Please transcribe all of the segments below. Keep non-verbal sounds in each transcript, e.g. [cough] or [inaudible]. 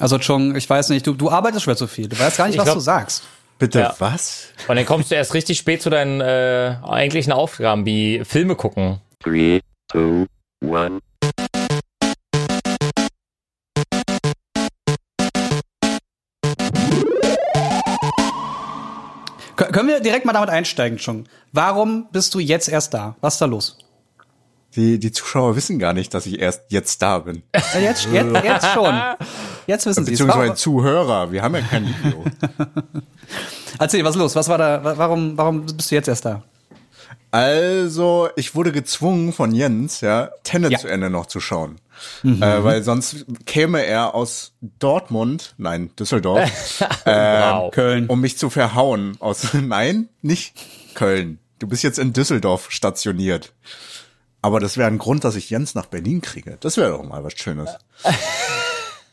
Also Chung, ich weiß nicht, du, du arbeitest schwer zu viel. Du weißt gar nicht, Ich was glaub- du sagst. Bitte Ja. was? Und dann kommst du erst richtig spät zu deinen äh, eigentlichen Aufgaben, wie Filme gucken. Three, two, one. Kö- Können wir direkt mal damit einsteigen, Chung? Warum bist du jetzt erst da? Was ist da los? Die, die Zuschauer wissen gar nicht, dass ich erst jetzt da bin. Äh, Jetzt, jetzt, jetzt schon. Jetzt wissen sie es. Beziehungsweise Zuhörer. Wir haben ja kein Video. [laughs] Erzähl, was ist los? Was war da? wa- Warum, warum bist du jetzt erst da? Also, ich wurde gezwungen von Jens, ja, Tenet Ja. zu Ende noch zu schauen. Äh, weil sonst käme er aus Dortmund, nein, Düsseldorf, [laughs] ähm, Wow. Köln. um mich zu verhauen. Aus, [laughs] nein, nicht Köln. Du bist jetzt in Düsseldorf stationiert. Aber das wäre ein Grund, dass ich Jens nach Berlin kriege. Das wäre doch mal was Schönes. [laughs]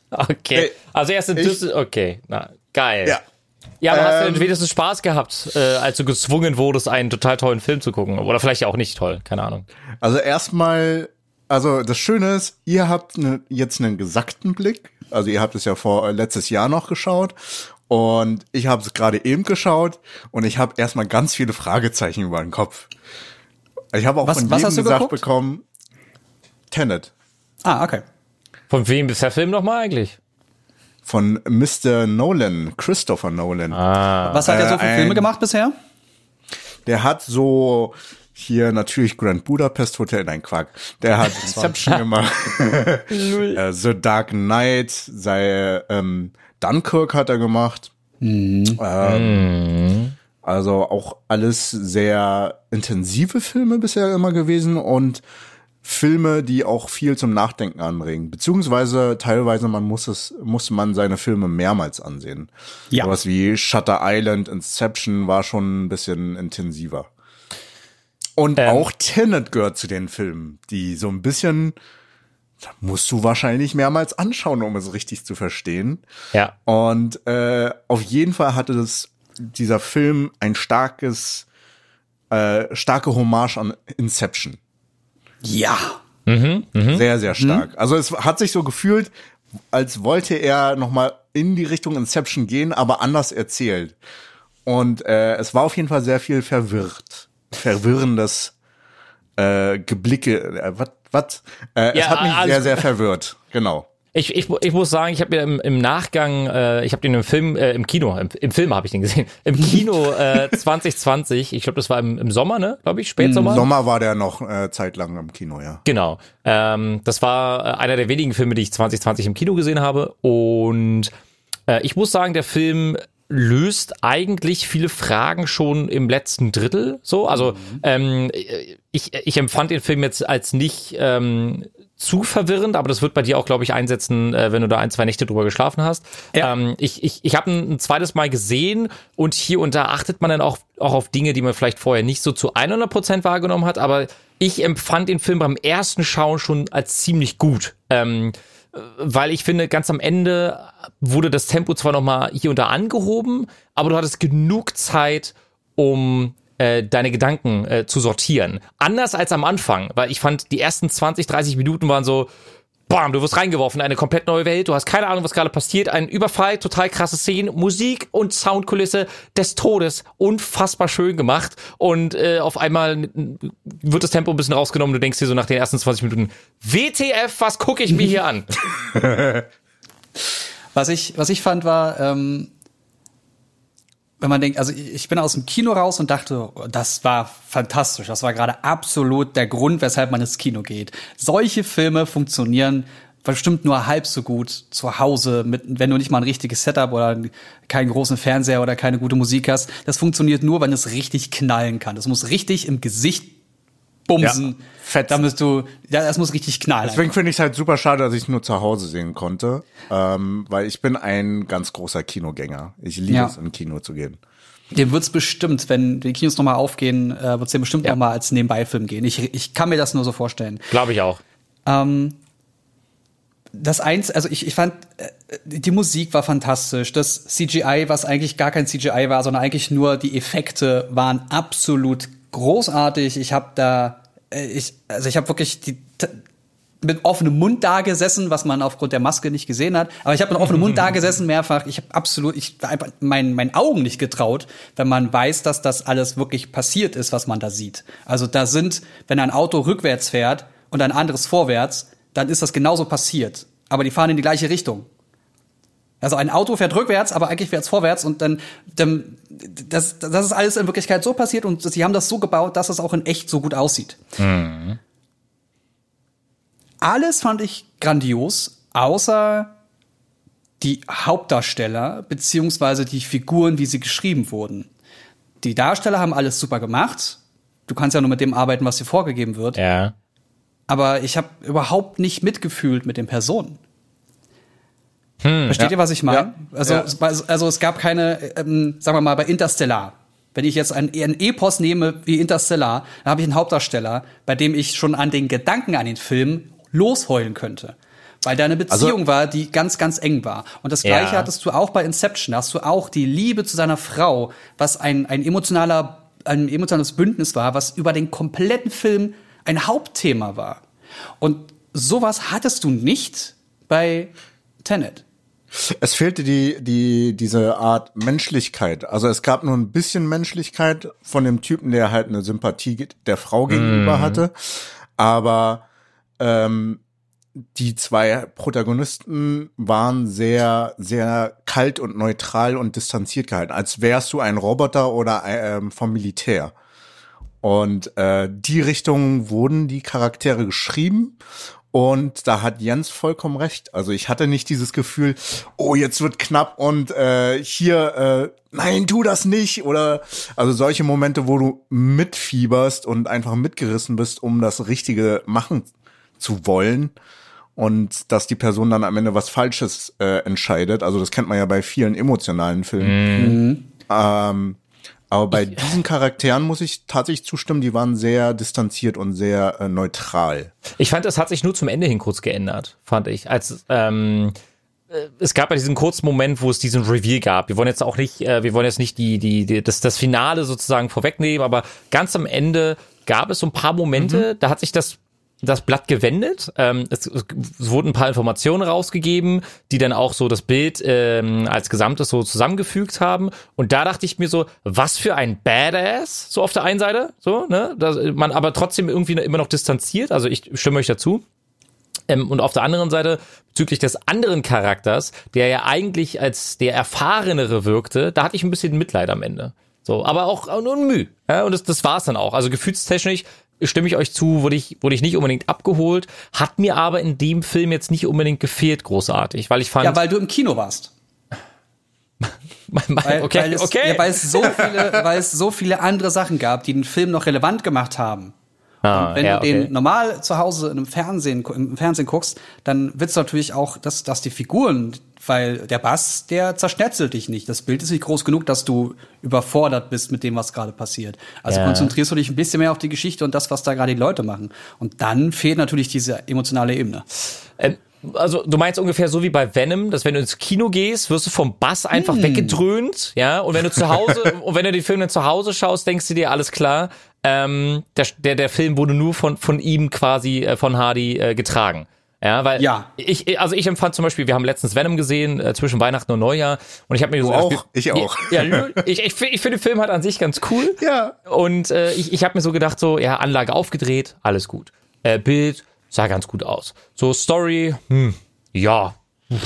Okay. Also erst in Düsseldorf. Okay, na, geil. Ja. Ja, aber hast du Ähm, wenigstens Spaß gehabt, äh, als du gezwungen wurdest, einen total tollen Film zu gucken? Oder vielleicht auch nicht toll, keine Ahnung. Also erstmal, also das Schöne ist, ihr habt ne, jetzt einen gesackten Blick. Also ihr habt es ja vor äh, letztes Jahr noch geschaut und ich habe es gerade eben geschaut und ich habe erstmal ganz viele Fragezeichen über den Kopf. Ich habe auch Was- von was jedem hast du gesagt geguckt? bekommen, Tenet Ah, okay. Von wem ist der Film nochmal eigentlich? von Mr. Nolan, Christopher Nolan. Was hat er so Äh, für ein- Filme gemacht bisher? Der hat so hier natürlich Grand Budapest Hotel, nein Quark. Der hat [laughs] Inception gemacht, äh, The Dark Knight, sei ähm, Dunkirk hat er gemacht. Ähm, also auch alles sehr intensive Filme bisher immer gewesen und Filme, die auch viel zum Nachdenken anregen. Beziehungsweise teilweise man muss es, muss man seine Filme mehrmals ansehen. Ja. Sowas wie Shutter Island, Inception war schon ein bisschen intensiver. Und Ähm. auch Tenet gehört zu den Filmen, die so ein bisschen, da musst du wahrscheinlich mehrmals anschauen, um es richtig zu verstehen. Ja. Und äh, auf jeden Fall hatte das dieser Film ein starkes, äh, starke Hommage an Inception. Ja. Sehr, sehr stark. Also es hat sich so gefühlt, als wollte er noch mal in die Richtung Inception gehen, aber anders erzählt. Und äh, es war auf jeden Fall sehr viel verwirrt, verwirrendes äh, Geblicke. Äh, was? Äh, Ja, es hat mich alles- sehr, sehr verwirrt. Genau. Ich, ich, ich muss sagen, ich habe mir im, im Nachgang, äh, ich habe den im Film, äh, im Kino, im, im Film habe ich den gesehen, im Kino äh, [laughs] 2020, ich glaube, das war im, im Sommer, ne, glaube ich, Spätsommer. Sommer war der noch äh, zeitlang im Kino, ja. Genau. Ähm, das war äh, einer der wenigen Filme, die ich 2020 im Kino gesehen habe. Und äh, ich muss sagen, der Film löst eigentlich viele Fragen schon im letzten Drittel. So, also ähm, ich, ich empfand den Film jetzt als nicht ähm, zu verwirrend, aber das wird bei dir auch, glaube ich, einsetzen, äh, wenn du da ein, zwei Nächte drüber geschlafen hast. Ja. Ähm, ich ich, ich habe ein, ein zweites Mal gesehen und hier und da achtet man dann auch, auch auf Dinge, die man vielleicht vorher nicht so zu 100 Prozent wahrgenommen hat, aber ich empfand den Film beim ersten Schauen schon als ziemlich gut. Ähm, weil ich finde, ganz am Ende wurde das Tempo zwar nochmal hier und da angehoben, aber du hattest genug Zeit, um äh, deine Gedanken äh, zu sortieren. Anders als am Anfang, weil ich fand, die ersten 20, 30 Minuten waren so, bam, du wirst reingeworfen in eine komplett neue Welt, du hast keine Ahnung, was gerade passiert, ein Überfall, total krasse Szenen, Musik und Soundkulisse des Todes, unfassbar schön gemacht und äh, auf einmal wird das Tempo ein bisschen rausgenommen, du denkst dir so nach den ersten 20 Minuten, WTF, was gucke ich mir hier an? [laughs] Was ich, was ich fand, war, ähm, wenn man denkt, also ich bin aus dem Kino raus und dachte, das war fantastisch. Das war gerade absolut der Grund, weshalb man ins Kino geht. Solche Filme funktionieren bestimmt nur halb so gut zu Hause, mit, wenn du nicht mal ein richtiges Setup oder keinen großen Fernseher oder keine gute Musik hast. Das funktioniert nur, wenn es richtig knallen kann. Das muss richtig im Gesicht bumsen. Ja, fetzen. Da musst du, ja, das muss richtig knallen. Deswegen finde ich es halt super schade, dass ich es nur zu Hause sehen konnte, ähm, weil ich bin ein ganz großer Kinogänger. Ich liebe Ja. es, in Kino zu gehen. Dem wird's bestimmt, wenn die Kinos nochmal aufgehen, äh, wird's dem bestimmt noch mal als Nebenbeifilm gehen. Ich, ich kann mir das nur so vorstellen. Glaube ich auch. Ähm, das eins, also ich, ich fand, äh, die Musik war fantastisch. Das CGI, was eigentlich gar kein CGI war, sondern eigentlich nur die Effekte, waren absolut großartig. Ich habe da, äh, ich, also ich habe wirklich die, mit offenem Mund da gesessen, was man aufgrund der Maske nicht gesehen hat. Aber ich habe mit offenem Mund da [laughs] gesessen mehrfach. Ich habe absolut, ich war einfach meinen meinen Augen nicht getraut, wenn man weiß, dass das alles wirklich passiert ist, was man da sieht. Also da sind, wenn ein Auto rückwärts fährt und ein anderes vorwärts, dann ist das genauso passiert. Aber die fahren in die gleiche Richtung. Also ein Auto fährt rückwärts, aber eigentlich fährt es vorwärts und dann, dann das, das ist alles in Wirklichkeit so passiert und sie haben das so gebaut, dass es auch in echt so gut aussieht. Alles fand ich grandios, außer die Hauptdarsteller beziehungsweise die Figuren, wie sie geschrieben wurden. Die Darsteller haben alles super gemacht. Du kannst ja nur mit dem arbeiten, was dir vorgegeben wird. Ja. Aber ich habe überhaupt nicht mitgefühlt mit den Personen. Versteht ja. ihr, was ich meine? Ja. Also, Ja. also es gab keine, ähm, sagen wir mal, bei Interstellar. Wenn ich jetzt ein, ein Epos nehme wie Interstellar, dann habe ich einen Hauptdarsteller, bei dem ich schon an den Gedanken an den Film losheulen könnte. Weil da eine Beziehung war, die ganz, ganz eng war. Und das Gleiche hattest du auch bei Inception. Da hast du auch die Liebe zu seiner Frau, was ein, ein emotionaler, ein emotionales Bündnis war, was über den kompletten Film ein Hauptthema war. Und sowas hattest du nicht bei Tenet. Es fehlte die, die, diese Art Menschlichkeit. Also es gab nur ein bisschen Menschlichkeit von dem Typen, der halt eine Sympathie der Frau gegenüber hatte. Aber ähm, die zwei Protagonisten waren sehr, sehr kalt und neutral und distanziert gehalten, als wärst du ein Roboter oder ähm, vom Militär. Und äh, die Richtung wurden die Charaktere geschrieben. Und da hat Jens vollkommen recht. Also ich hatte nicht dieses Gefühl, oh, jetzt wird knapp und äh, hier, äh, nein, tu das nicht. Oder also solche Momente, wo du mitfieberst und einfach mitgerissen bist, um das Richtige machen zu wollen. Und dass die Person dann am Ende was Falsches äh, entscheidet. Also das kennt man ja bei vielen emotionalen Filmen. Ähm, aber bei diesen Charakteren muss ich tatsächlich zustimmen, die waren sehr distanziert und sehr äh, neutral. Ich fand, das hat sich nur zum Ende hin kurz geändert, fand ich. Als ähm, äh, es gab ja diesen kurzen Moment, wo es diesen Reveal gab. Wir wollen jetzt auch nicht, äh, wir wollen jetzt nicht die, die, die das, das Finale sozusagen vorwegnehmen, aber ganz am Ende gab es so ein paar Momente, da hat sich das das Blatt gewendet. Ähm, es, es wurden ein paar Informationen rausgegeben, die dann auch so das Bild ähm, als Gesamtes so zusammengefügt haben. Und da dachte ich mir so, was für ein Badass, so auf der einen Seite, so, ne? Dass man aber trotzdem irgendwie immer noch distanziert. Also ich stimme euch dazu. Ähm, und auf der anderen Seite, bezüglich des anderen Charakters, der ja eigentlich als der Erfahrenere wirkte, da hatte ich ein bisschen Mitleid am Ende. So, aber auch nur ein Mühe. Ja, und das, das war's dann auch. Also gefühlstechnisch stimme ich euch zu, wurde ich, wurde ich nicht unbedingt abgeholt, hat mir aber in dem Film jetzt nicht unbedingt gefehlt, großartig, weil ich fand, Ja, weil du im Kino warst. [laughs] Weil, okay, weil es, okay. Ja, weil es so viele, weil es so viele andere Sachen gab, die den Film noch relevant gemacht haben. ah, Und wenn ja, du den okay. normal zu Hause im Fernsehen, im Fernsehen guckst, dann willst du natürlich auch, dass, dass die Figuren, weil der Bass, der zerschnetzelt dich nicht. Das Bild ist nicht groß genug, dass du überfordert bist mit dem, was gerade passiert. Also Ja. konzentrierst du dich ein bisschen mehr auf die Geschichte und das, was da gerade die Leute machen. Und dann fehlt natürlich diese emotionale Ebene. Ähm, also du meinst ungefähr so wie bei Venom, dass wenn du ins Kino gehst, wirst du vom Bass einfach Hm. weggedröhnt, ja, und wenn du zu Hause [laughs] und wenn du den Film dann zu Hause schaust, denkst du dir alles klar, ähm, der, der der Film wurde nur von von ihm quasi äh, von Hardy äh, getragen. Ja, weil Ja. ich also ich empfand zum Beispiel, wir haben letztens Venom gesehen äh, zwischen Weihnachten und Neujahr und ich habe mir so auch? gedacht, Ich auch. Ja, ich ich, ich finde den Film halt an sich ganz cool. Ja. Und äh, ich, ich habe mir so gedacht, so, ja, Anlage aufgedreht, alles gut. Äh, Bild sah ganz gut aus. So, Story, hm, ja. Ich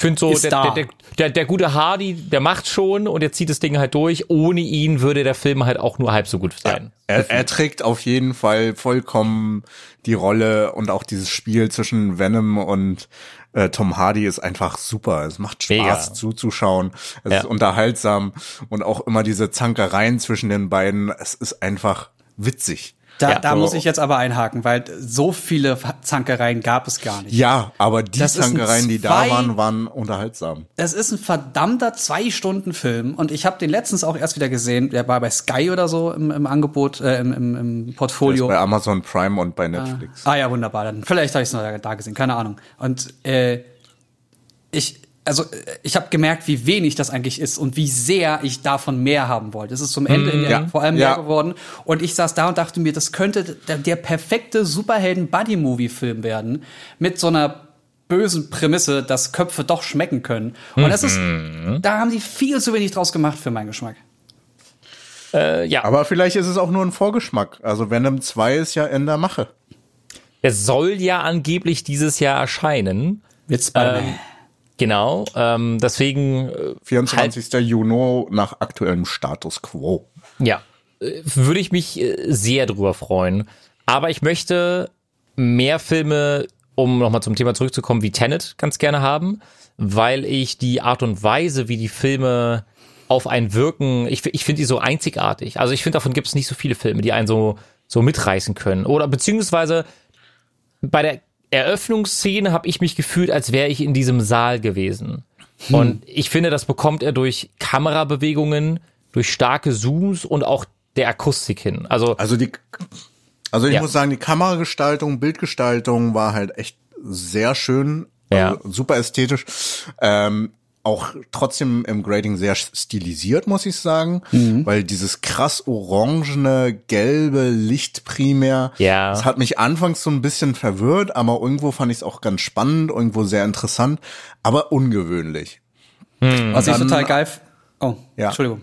finde so, der, der, der, der, der gute Hardy, der macht schon und der zieht das Ding halt durch. Ohne ihn würde der Film halt auch nur halb so gut sein. Er, er trägt auf jeden Fall vollkommen die Rolle und auch dieses Spiel zwischen Venom und äh, Tom Hardy ist einfach super. Es macht Spaß Mega. zuzuschauen. Es Ja. ist unterhaltsam und auch immer diese Zankereien zwischen den beiden. Es ist einfach witzig. Da, Ja. da muss ich jetzt aber einhaken, weil so viele Zankereien gab es gar nicht. Ja, aber die Das Zankereien, die da waren, waren unterhaltsam. Das ist ein verdammter Zwei-Stunden-Film und ich habe den letztens auch erst wieder gesehen. Der war bei Sky oder so im, im Angebot, äh, im, im, im Portfolio. Bei Amazon Prime und bei Netflix. Ah ja, wunderbar. Dann vielleicht habe ich es noch da, da gesehen, keine Ahnung. Und äh, ich, also äh, ich habe gemerkt, wie wenig das eigentlich ist und wie sehr ich davon mehr haben wollte. Es ist zum Ende hin ja, vor allem Ja. mehr geworden. Und ich saß da und dachte mir, das könnte der, der perfekte Superhelden-Buddy-Movie-Film werden mit so einer bösen Prämisse, dass Köpfe doch schmecken können. Und das ist, da haben die viel zu wenig draus gemacht für meinen Geschmack. Äh, ja, Aber vielleicht ist es auch nur ein Vorgeschmack. Also Venom 2 ist ja in der Mache. es soll ja angeblich dieses Jahr erscheinen. Mit Spider-Man. Ähm, genau, ähm, deswegen äh, 24. Juni nach aktuellem Status quo. Ja, äh, würde ich mich äh, sehr drüber freuen. Aber ich möchte mehr Filme, um nochmal zum Thema zurückzukommen, wie Tenet ganz gerne haben, weil ich die Art und Weise, wie die Filme auf einen wirken, ich, ich finde die so einzigartig. Also ich finde, davon gibt es nicht so viele Filme, die einen so, so mitreißen können. Oder beziehungsweise bei der Eröffnungsszene habe ich mich gefühlt, als wäre ich in diesem Saal gewesen. Und ich finde, das bekommt er durch Kamerabewegungen, durch starke Zooms und auch der Akustik hin. Also Also die, also ich Ja. muss sagen, die Kameragestaltung, Bildgestaltung war halt echt sehr schön, also Ja. super ästhetisch. Ähm, auch trotzdem im Grading sehr stilisiert, muss ich sagen, weil dieses krass orangene, gelbe Licht primär, Ja. das hat mich anfangs so ein bisschen verwirrt, aber irgendwo fand ich es auch ganz spannend, irgendwo sehr interessant, aber ungewöhnlich. Was ich total geil. Oh, Ja. Entschuldigung.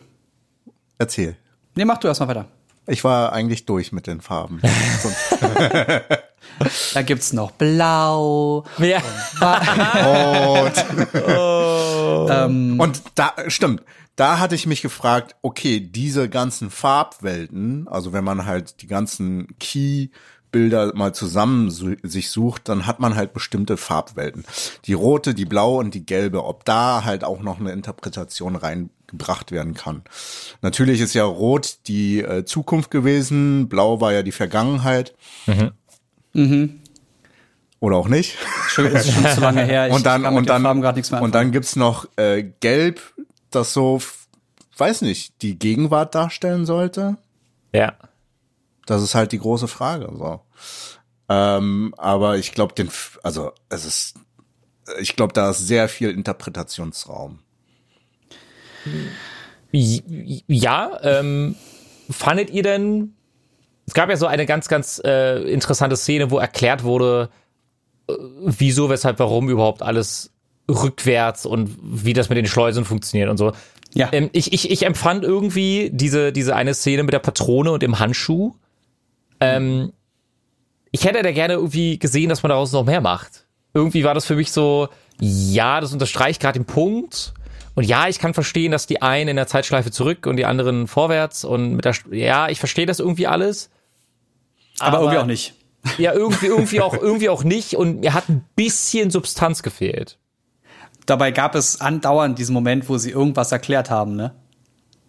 Erzähl. Nee, mach du erstmal weiter. Ich war eigentlich durch mit den Farben. [laughs] Da gibt's noch Blau. ja, Ähm, Und da, stimmt, da hatte ich mich gefragt, okay, diese ganzen Farbwelten, also wenn man halt die ganzen Key-Bilder mal zusammen sich sucht, dann hat man halt bestimmte Farbwelten. Die rote, die blaue und die gelbe, ob da halt auch noch eine Interpretation reingebracht werden kann. Natürlich ist ja rot die äh, Zukunft gewesen, blau war ja die Vergangenheit. Oder auch nicht. Entschuldigung, ist schon zu lange her. [laughs] Ich und dann kann mit und den dann Farben grad nichts mehr und dann gibt's noch äh, Gelb, das so, weiß nicht, die Gegenwart darstellen sollte. ja. Das ist halt die große Frage. So. Ähm, aber ich glaube, den, also es ist, ich glaube, da ist sehr viel Interpretationsraum. Ja, ähm, fandet ihr denn, es gab ja so eine ganz, ganz äh, interessante Szene, wo erklärt wurde, wieso, weshalb, warum überhaupt alles rückwärts und wie das mit den Schleusen funktioniert und so. Ja. Ähm, ich, ich, ich empfand irgendwie diese, diese eine Szene mit der Patrone und dem Handschuh. Ähm, ich hätte da gerne irgendwie gesehen, dass man daraus noch mehr macht. Irgendwie war das für mich so, ja, das unterstreicht gerade den Punkt. Und ja, ich kann verstehen, dass die einen in der Zeitschleife zurück und die anderen vorwärts und mit der, ja, ich verstehe das irgendwie alles. aber, irgendwie auch nicht. Ja, irgendwie, irgendwie auch, irgendwie auch nicht. Und mir hat ein bisschen Substanz gefehlt. Dabei gab es andauernd diesen Moment, wo sie irgendwas erklärt haben, ne?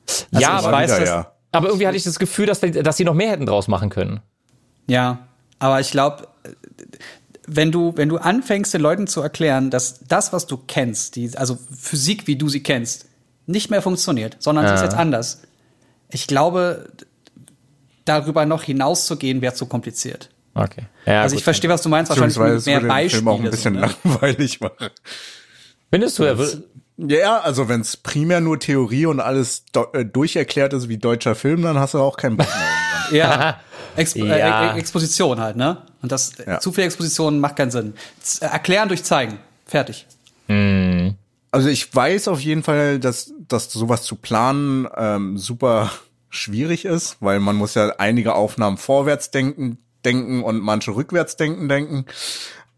Also ja, ich aber, weiß, wieder, dass, ja. aber irgendwie hatte ich das Gefühl, dass, dass sie noch mehr hätten draus machen können. Ja, aber ich glaube, wenn du, wenn du anfängst, den Leuten zu erklären, dass das, was du kennst, die, also Physik, wie du sie kennst, nicht mehr funktioniert, sondern es ist Ja. jetzt anders. Ich glaube, darüber noch hinauszugehen, wäre zu kompliziert. Okay. Ja, also gut. ich verstehe, was du meinst, wahrscheinlich mit es mehr würde den Film Beispiele. auch ein bisschen so, ne? langweilig machen. Findest du, er will, Ja, also wenn es primär nur Theorie und alles äh, durcherklärt ist wie deutscher Film, dann hast du auch keinen Bock mehr. [laughs] Ja. [laughs] Exp Ja. Äh, Exposition halt, ne? Und das Ja. zu viel Exposition macht keinen Sinn. Z erklären durch zeigen. Fertig. Also ich weiß auf jeden Fall, dass, dass sowas zu planen ähm, super schwierig ist, weil man muss ja einige Aufnahmen vorwärts denken, denken und manche rückwärts denken, denken.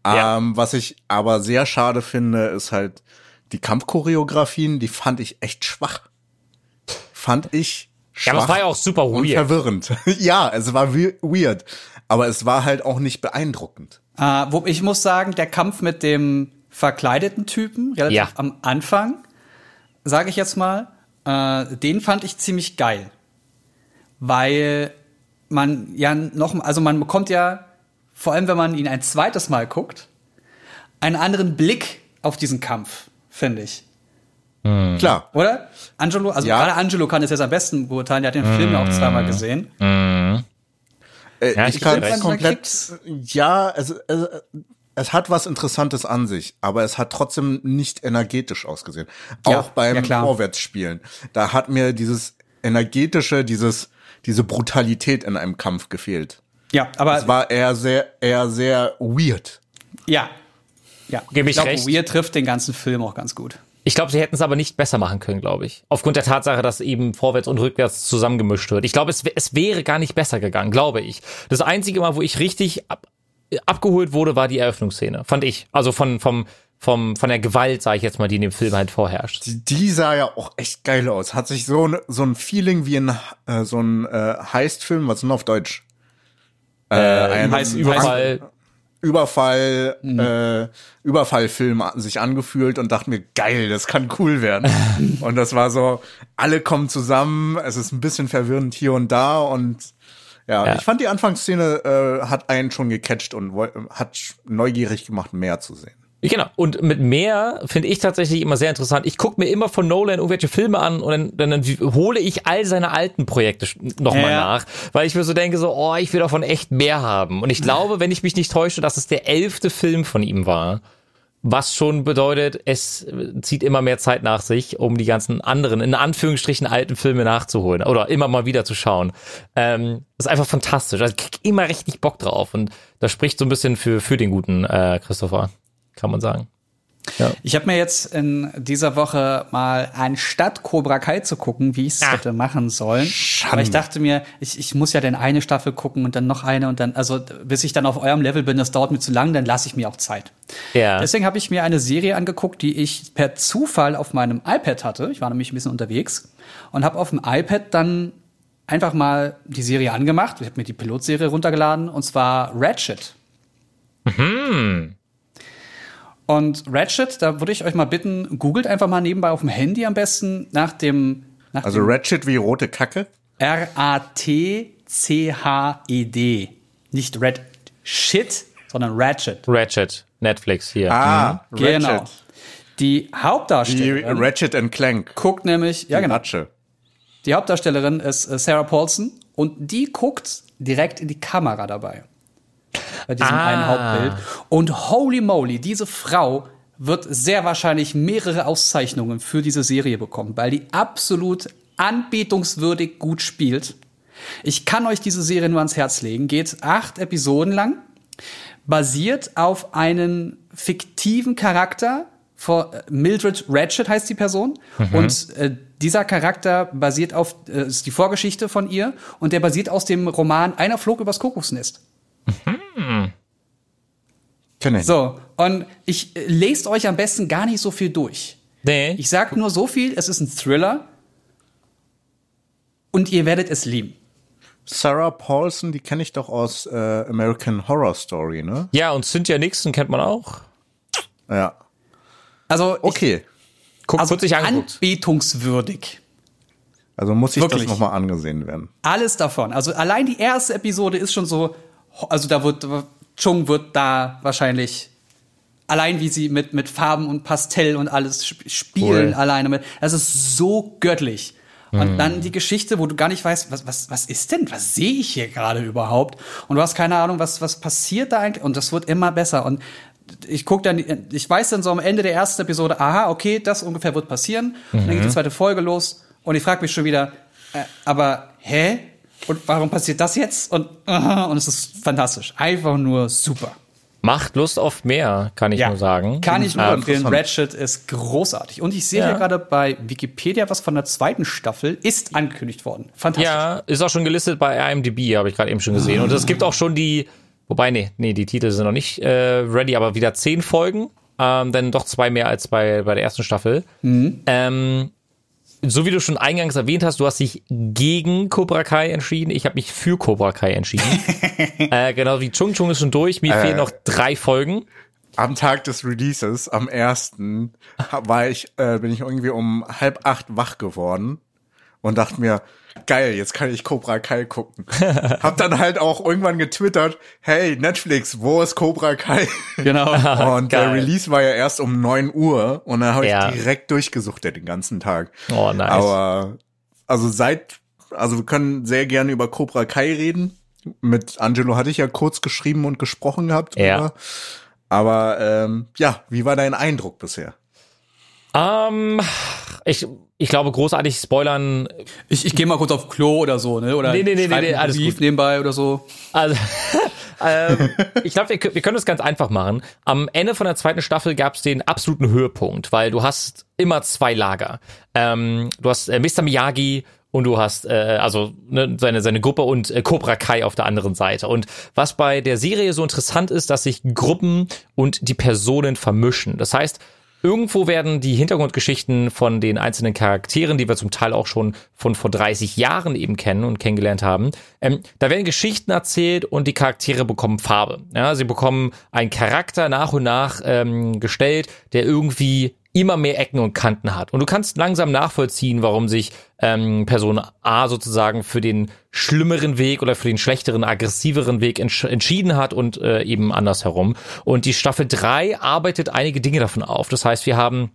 Ja. Ähm, was ich aber sehr schade finde, ist halt die Kampfchoreografien, die fand ich echt schwach. Fand ich schwach. ja, aber es war ja auch super und weird. verwirrend. [laughs] ja, es war we- weird, aber es war halt auch nicht beeindruckend. Äh, wo, ich muss sagen, der Kampf mit dem verkleideten Typen, relativ Ja. am Anfang, sage ich jetzt mal, äh, den fand ich ziemlich geil. Weil man ja noch, also man bekommt ja, vor allem wenn man ihn ein zweites Mal guckt, einen anderen Blick auf diesen Kampf, finde ich. Klar. Oder? Angelo, also Ja. gerade Angelo kann es jetzt am besten beurteilen, der hat den Film ja auch zweimal gesehen. Äh, Ja, ich ich kann recht. komplett, ja, also, also es hat was Interessantes an sich, aber es hat trotzdem nicht energetisch ausgesehen. Ja, Auch beim ja, klar. Vorwärtsspielen. Da hat mir dieses energetische, dieses, diese Brutalität in einem Kampf gefehlt. Ja, aber Es war eher sehr, eher sehr weird. ja. Ja, Gebe ich glaube, recht. Weird trifft den ganzen Film auch ganz gut. Ich glaube, sie hätten es aber nicht besser machen können, glaube ich. Aufgrund der Tatsache, dass eben vorwärts und rückwärts zusammengemischt wird. Ich glaube, es, es wäre gar nicht besser gegangen, glaube ich. Das einzige Mal, wo ich richtig ab, abgeholt wurde, war die Eröffnungsszene, fand ich. Also von vom vom von der Gewalt, sage ich jetzt mal, die in dem Film halt vorherrscht. Die, die sah ja auch echt geil aus. Hat sich so, so ein Feeling wie ein, äh, so ein äh, Heist-Film, was ist denn auf Deutsch? Äh, ein Heist- Überfall. Überfall, äh, Überfallfilm sich angefühlt und dachte mir, geil, das kann cool werden. [laughs] und das war so, alle kommen zusammen, es ist ein bisschen verwirrend hier und da und ja, Ja. ich fand die Anfangsszene äh, hat einen schon gecatcht und hat neugierig gemacht, mehr zu sehen. Genau. Und mit mehr finde ich tatsächlich immer sehr interessant. Ich gucke mir immer von Nolan irgendwelche Filme an und dann, dann, dann hole ich all seine alten Projekte nochmal Ja. nach, weil ich mir so denke, so, oh, ich will davon echt mehr haben. Und ich glaube, wenn ich mich nicht täusche, dass es der elfte Film von ihm war. Was schon bedeutet, es zieht immer mehr Zeit nach sich, um die ganzen anderen, in Anführungsstrichen alten Filme nachzuholen oder immer mal wieder zu schauen. Ähm, das ist einfach fantastisch. Also ich krieg immer richtig Bock drauf und das spricht so ein bisschen für, für den guten äh, Christopher, kann man sagen. Ich habe mir jetzt in dieser Woche mal anstatt Cobra Kai zu gucken, wie ich es Ah. hätte machen sollen. Aber ich dachte mir, ich, ich muss ja dann eine Staffel gucken und dann noch eine und dann, also bis ich dann auf eurem Level bin, das dauert mir zu lang, dann lasse ich mir auch Zeit. Ja. Deswegen habe ich mir eine Serie angeguckt, die ich per Zufall auf meinem iPad hatte. Ich war nämlich ein bisschen unterwegs und habe auf dem iPad dann einfach mal die Serie angemacht. Ich habe mir die Pilotserie runtergeladen und zwar Ratchet. Und Ratchet, da würde ich euch mal bitten, googelt einfach mal nebenbei auf dem Handy am besten nach dem nach Also Ratchet wie rote Kacke. R-A-T-C-H-E-D. Nicht Red Shit, sondern Ratchet. Ratchet, Netflix hier. Ah, Genau. Ratchet. Die Die Hauptdarstellerin Ratchet and Clank. guckt nämlich, ja Die genau, Ratsche. die Hauptdarstellerin ist äh, Sarah Paulson und die guckt direkt in die Kamera dabei. Bei diesem Ah. einen Hauptbild. Und holy moly, diese Frau wird sehr wahrscheinlich mehrere Auszeichnungen für diese Serie bekommen, weil die absolut anbetungswürdig gut spielt. Ich kann euch diese Serie nur ans Herz legen. Geht acht Episoden lang, basiert auf einen fiktiven Charakter. Äh, Mildred Ratchet heißt die Person. Und äh, dieser Charakter basiert auf, äh, ist die Vorgeschichte von ihr. Und der basiert aus dem Roman Einer flog übers Kokosnest. Kenn ich. So, und ich äh, lest euch am besten gar nicht so viel durch. Nee. Ich sag nur so viel, es ist ein Thriller. Und ihr werdet es lieben. Sarah Paulson, die kenne ich doch aus äh, American Horror Story, ne? ja, und Cynthia Nixon kennt man auch. Ja. Also, ich, Okay. Guck, also kurz sich angeguckt. anbetungswürdig. Also muss ich Wirklich. das nochmal angesehen werden. Alles davon. Also allein die erste Episode ist schon so, also da wird, Chung wird da wahrscheinlich allein wie sie mit, mit Farben und Pastell und alles sp- spielen Cool. alleine mit. Das ist so göttlich. Und dann die Geschichte, wo du gar nicht weißt, was, was, was ist denn? Was sehe ich hier gerade überhaupt? Und du hast keine Ahnung, was, was passiert da eigentlich? Und das wird immer besser. Und ich guck dann, ich weiß dann so am Ende der ersten Episode, aha, okay, das ungefähr wird passieren. Und dann geht die zweite Folge los und ich frage mich schon wieder, äh, aber hä? Und warum passiert das jetzt? Und, und es ist fantastisch. Einfach nur super. Macht Lust auf mehr, kann ich nur sagen. Kann ich nur Ähm, empfehlen. Ratchet ist großartig. Und ich sehe Ja. hier gerade bei Wikipedia was von der zweiten Staffel ist angekündigt worden. Fantastisch. Ja, ist auch schon gelistet bei IMDb, habe ich gerade eben schon gesehen. Und es gibt auch schon die, wobei, nee, nee, die Titel sind noch nicht äh, ready, aber wieder zehn Folgen. Ähm, dann doch zwei mehr als bei, bei der ersten Staffel. Ähm, so wie du schon eingangs erwähnt hast, du hast dich gegen Cobra Kai entschieden. Ich habe mich für Cobra Kai entschieden. [laughs] äh, genau wie Chung Chung ist schon durch. Mir fehlen noch drei Folgen. Am Tag des Releases, am ersten, war ich, äh, bin ich irgendwie um halb acht wach geworden und dachte mir, geil, jetzt kann ich Cobra Kai gucken. [laughs] Hab dann halt auch irgendwann getwittert, hey, Netflix, wo ist Cobra Kai? Genau. [laughs] Und der Geil. Release war ja erst um 9 Uhr und dann habe Ja. ich direkt durchgesuchtet den ganzen Tag. Oh, nice. Aber also seit, also wir können sehr gerne über Cobra Kai reden. Mit Angelo hatte ich ja kurz geschrieben und gesprochen gehabt. Ja. Aber ähm, ja, wie war dein Eindruck bisher? Ähm, ich, ich glaube, großartig spoilern. Ich, ich gehe mal kurz auf Klo oder so, ne? Oder Nee, nee, nee, nee, nee, alles Brief gut. nebenbei oder so. Also, [laughs] ähm, ich glaube, wir, wir können es ganz einfach machen. Am Ende von der zweiten Staffel gab es den absoluten Höhepunkt, weil du hast immer zwei Lager. Ähm, du hast äh, Mr. Miyagi und du hast äh, also ne, seine seine Gruppe und äh, Cobra Kai auf der anderen Seite. Und was bei der Serie so interessant ist, dass sich Gruppen und die Personen vermischen. Das heißt, Irgendwo werden die Hintergrundgeschichten von den einzelnen Charakteren, die wir zum Teil auch schon von vor 30 Jahren eben kennen und kennengelernt haben, ähm, da werden Geschichten erzählt und die Charaktere bekommen Farbe. Ja, sie bekommen einen Charakter nach und nach ähm, gestellt, der irgendwie immer mehr Ecken und Kanten hat. Und du kannst langsam nachvollziehen, warum sich ähm, Person A sozusagen für den schlimmeren Weg oder für den schlechteren, aggressiveren Weg entsch entschieden hat und äh, eben andersherum. Und die Staffel 3 arbeitet einige Dinge davon auf. Das heißt, wir haben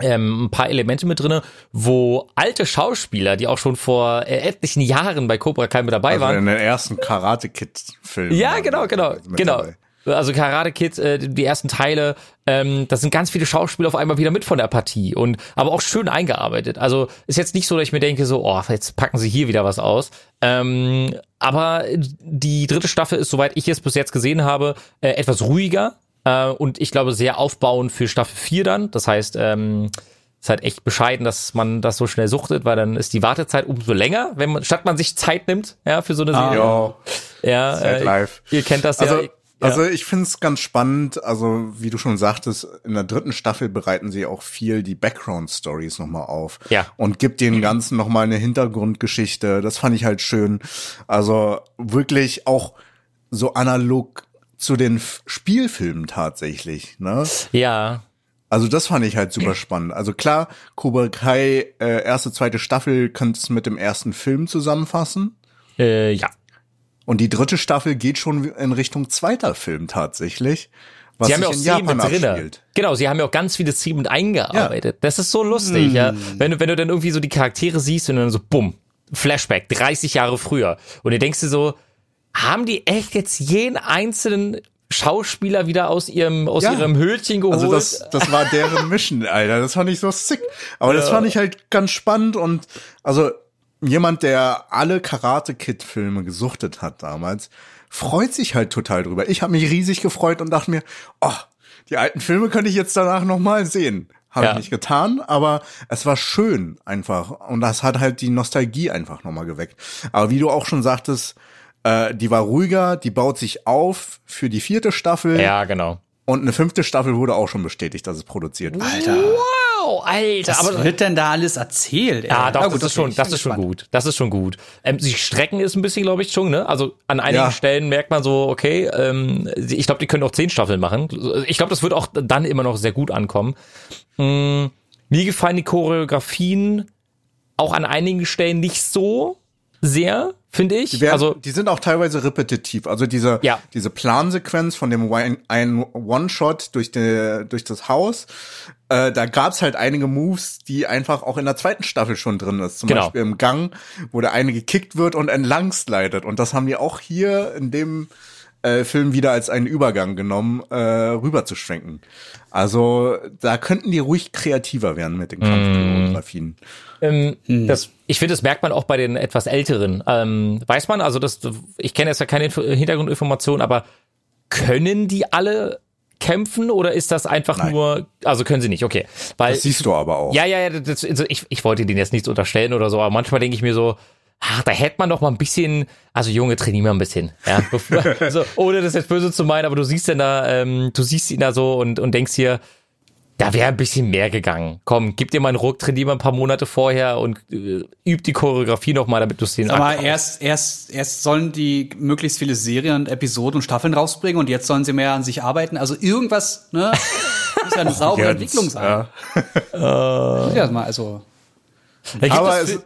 ähm, ein paar Elemente mit drinne, wo alte Schauspieler, die auch schon vor äh, etlichen Jahren bei Cobra Kai mit dabei Also waren, in den ersten Karate Kid Filmen. ja, genau, genau, genau. dabei. Also Karate Kid, äh, die ersten Teile, ähm, das sind ganz viele Schauspieler auf einmal wieder mit von der Partie und aber auch schön eingearbeitet. Also ist jetzt nicht so, dass ich mir denke so, oh, jetzt packen sie hier wieder was aus. Ähm, aber die dritte Staffel ist, soweit ich es bis jetzt gesehen habe, äh, etwas ruhiger äh, und ich glaube sehr aufbauend für Staffel 4 dann. Das heißt, ähm, ist halt echt bescheiden, dass man das so schnell suchtet, weil dann ist die Wartezeit umso länger, wenn man statt man sich Zeit nimmt, ja, für so eine Serie. Ja, Ja, äh, ihr kennt das Also, ja. Also ich finde es ganz spannend. Also wie du schon sagtest, in der dritten Staffel bereiten sie auch viel die Background-Stories nochmal auf. Ja. Und gibt den Ganzen nochmal eine Hintergrundgeschichte. Das fand ich halt schön. Also wirklich auch so analog zu den F Spielfilmen tatsächlich. Ne? ja, Also das fand ich halt super [clears throat] spannend. Also klar, Cobra Kai, äh, erste, zweite Staffel könntest du mit dem ersten Film zusammenfassen. äh, ja. Und die dritte Staffel geht schon in Richtung zweiter Film tatsächlich. Was Sie haben ja auch Japan mit drinne. abspielt. Genau, sie haben ja auch ganz viele mit eingearbeitet. Das ist so lustig, ja. Wenn du, wenn du dann irgendwie so die Charaktere siehst und dann so, bumm, Flashback, 30 Jahre früher. Und du denkst dir so, haben die echt jetzt jeden einzelnen Schauspieler wieder aus ihrem, aus Ja. ihrem Höhlchen geholt? Also das, das war deren Mission, Alter. Das fand ich so sick. Aber das fand ich halt ganz spannend und also jemand, der alle Karate Kid Filme gesuchtet hat damals, freut sich halt total drüber. Ich habe mich riesig gefreut und dachte mir, oh, die alten Filme könnte ich jetzt danach noch mal sehen. Habe Ja. ich nicht getan, aber es war schön einfach und das hat halt die Nostalgie einfach noch mal geweckt. Aber wie du auch schon sagtest, äh, die war ruhiger, die baut sich auf für die vierte Staffel. ja, genau. Und eine fünfte Staffel wurde auch schon bestätigt, dass es produziert wird. Alter. Wow, Alter, Was aber wird denn da alles erzählt? Ey? Ja, doch, Na das, gut, ist schon, das ist schon gut. Das ist schon gut. Ähm, sie strecken es ein bisschen, glaube ich, schon, ne? Also an einigen Ja. Stellen merkt man so, okay, ähm, sie- ich glaube, die können auch zehn Staffeln machen. Ich glaube, das wird auch dann immer noch sehr gut ankommen. Mm, mir gefallen die Choreografien auch an einigen Stellen nicht so sehr, finde ich. Die, werden, also die sind auch teilweise repetitiv. Also diese, Ja. diese Plansequenz von dem ein One-Shot durch, die, durch das Haus, äh, da gab's halt einige Moves, die einfach auch in der zweiten Staffel schon drin ist. Zum Genau. Beispiel im Gang, wo der eine gekickt wird und entlang slidet. Und das haben die auch hier in dem äh, Film wieder als einen Übergang genommen, äh, rüber zu schwenken. Also da könnten die ruhig kreativer werden mit den Kampfchoreografien. Ähm, das, ich finde, das merkt man auch bei den etwas älteren. Ähm, weiß man, also das, ich kenne jetzt ja keine Info Hintergrundinformationen, aber können die alle kämpfen oder ist das einfach Nein. nur, also können sie nicht, okay. Weil, Das siehst du aber auch. ja, ja, ja, das, also ich, ich wollte denen jetzt nichts unterstellen oder so, aber manchmal denke ich mir so, ach, da hätte man doch mal ein bisschen, also Junge, trainier mal ein bisschen, ja, [laughs] bevor, also, ohne das jetzt böse zu meinen, aber du siehst denn da, ähm, du siehst ihn da so und, und denkst dir, da wäre ein bisschen mehr gegangen. Komm, gib dir mal einen Ruck, trainier mal ein paar Monate vorher und äh, üb die Choreografie noch mal, damit du es den Aber erst, erst, erst sollen die möglichst viele Serien, und Episoden und Staffeln rausbringen und jetzt sollen sie mehr an sich arbeiten. Also irgendwas, ne? [laughs] Muss ja eine saubere Entwicklung sein. ja. Muss ja mal, also. Da gibt aber es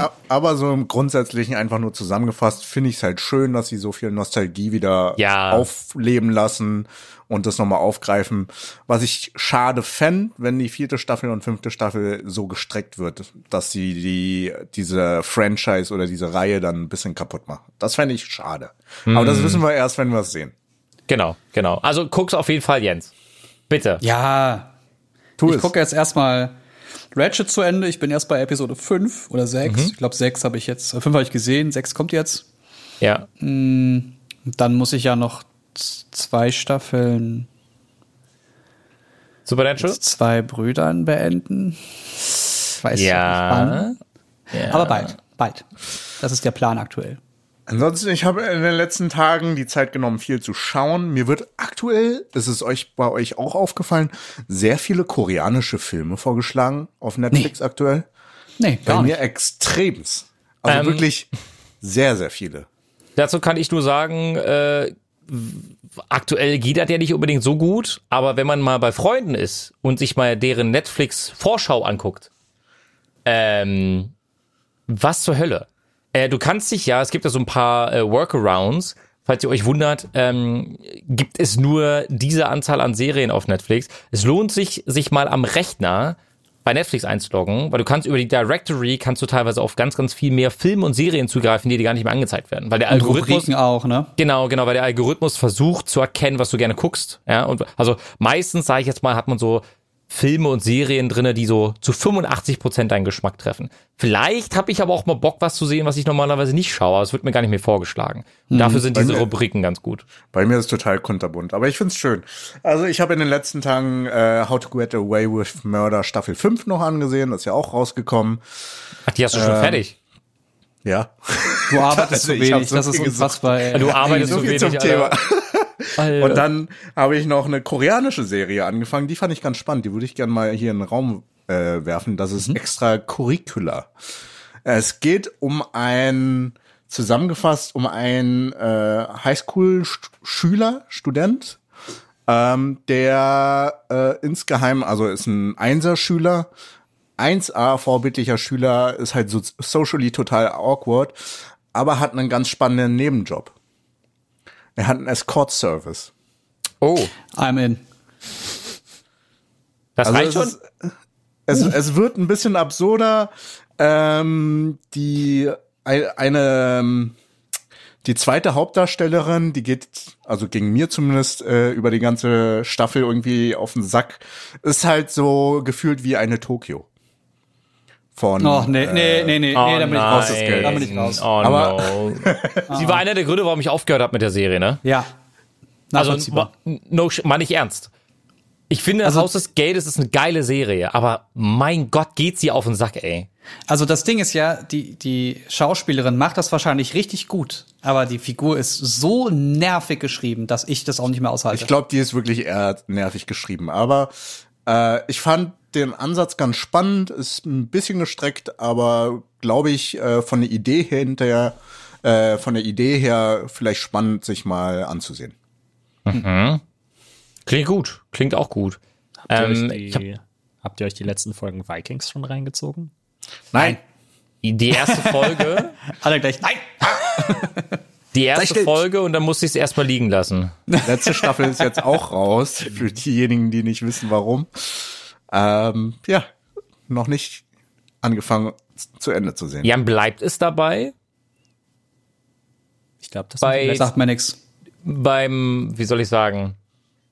a- aber so im Grundsätzlichen einfach nur zusammengefasst finde ich es halt schön, dass sie so viel Nostalgie wieder Ja. aufleben lassen und das nochmal aufgreifen. Was ich schade fänd, wenn die vierte Staffel und fünfte Staffel so gestreckt wird, dass sie die, diese Franchise oder diese Reihe dann ein bisschen kaputt machen. Das fände ich schade. Aber Hm. das wissen wir erst, wenn wir es sehen. Genau, genau. Also guck's auf jeden Fall, Jens. Bitte. Ja, Tu ich gucke jetzt erstmal Ratchet zu Ende. Ich bin erst bei Episode 5 oder 6. Ich glaube, 6 habe ich jetzt, 5 habe ich gesehen, 6 kommt jetzt. Ja. Dann muss ich ja noch zwei Staffeln Supernatural? zwei Brüdern beenden. Weiß Ja. nicht wann. Aber bald, bald. Das ist der Plan aktuell. Ansonsten, ich habe in den letzten Tagen die Zeit genommen, viel zu schauen. Mir wird aktuell, ist es euch bei euch auch aufgefallen, sehr viele koreanische Filme vorgeschlagen auf Netflix aktuell. Nee, Bei gar mir nicht. extremst. Also Ähm, wirklich sehr, sehr viele. Dazu kann ich nur sagen, äh, aktuell geht das ja nicht unbedingt so gut, aber wenn man mal bei Freunden ist und sich mal deren Netflix-Vorschau anguckt, ähm, was zur Hölle? Äh, du kannst dich ja, es gibt ja so ein paar äh, Workarounds, falls ihr euch wundert, ähm, gibt es nur diese Anzahl an Serien auf Netflix. Es lohnt sich, sich mal am Rechner bei Netflix einzuloggen, weil du kannst über die Directory kannst du teilweise auf ganz, ganz viel mehr Filme und Serien zugreifen, die dir gar nicht mehr angezeigt werden. Weil der Und Algorithmus, Rubriken auch, ne? Genau, genau, weil der Algorithmus versucht zu erkennen, was du gerne guckst. Ja, und also meistens, sage ich jetzt mal, hat man so Filme und Serien drinne, die so zu 85 Prozent deinen Geschmack treffen. Vielleicht habe ich aber auch mal Bock, was zu sehen, was ich normalerweise nicht schaue. aber Es wird mir gar nicht mehr vorgeschlagen. Und dafür sind diese mir- Rubriken ganz gut. Bei mir ist es total kunterbunt, aber ich find's schön. Also ich habe in den letzten Tagen äh, How to Get Away with Murder Staffel 5 noch angesehen, das ist ja auch rausgekommen. Ach, die hast du schon fertig. Ja. Du arbeitest [laughs] Also so wenig, das ist viel unfassbar. ey. Du arbeitest so so viel wenig, zum Thema. Alter. Und dann habe ich noch eine koreanische Serie angefangen, die fand ich ganz spannend, die würde ich gerne mal hier in den Raum äh, werfen. Das ist extra Curricula. Es geht um ein, zusammengefasst, um einen äh, Highschool-Schüler, Student, ähm, der äh, insgeheim, also ist ein Einser-Schüler, 1A vorbildlicher Schüler, ist halt so socially total awkward, aber hat einen ganz spannenden Nebenjob. Er hat einen Escort-Service. oh, I'm in. das Also reicht es, schon? ist, es, es wird ein bisschen absurder. Ähm, die ein- eine ähm, die zweite Hauptdarstellerin, die geht, also gegen mir zumindest, äh, über die ganze Staffel irgendwie auf den Sack, ist halt so gefühlt wie eine Tokio. Von Oh, nee, nee, nee, nee, nee, da bin ich raus. nein. Geld. Da bin ich raus. Oh Aber- no. [laughs] Sie war einer der Gründe, warum ich aufgehört habe mit der Serie, ne? Ja. Also, no, mal nicht ernst. Ich finde, Also- Haus des Geldes ist eine geile Serie, aber mein Gott, geht sie auf den Sack, ey. Also das Ding ist ja, die, die Schauspielerin macht das wahrscheinlich richtig gut, aber die Figur ist so nervig geschrieben, dass ich das auch nicht mehr aushalte. Ich glaube, die ist wirklich eher nervig geschrieben. Aber äh, ich fand den Ansatz ganz spannend, ist ein bisschen gestreckt, aber glaube ich, äh, von der Idee her hinterher, äh, von der Idee her vielleicht spannend, sich mal anzusehen. Klingt gut, klingt auch gut. Habt ihr, Ähm, euch ich hab- die, habt ihr euch die letzten Folgen Vikings schon reingezogen? Nein. Die erste [laughs] Folge, Alle gleich, nein! [laughs] die erste. Folge und dann musste ich es erstmal liegen lassen. Letzte Staffel ist jetzt auch raus, für [laughs] diejenigen, die nicht wissen, warum. Ähm, ja, noch nicht angefangen zu Ende zu sehen. Jan, bleibt es dabei? Ich glaube, das Bei- Sagt mir nix. Beim, wie soll ich sagen?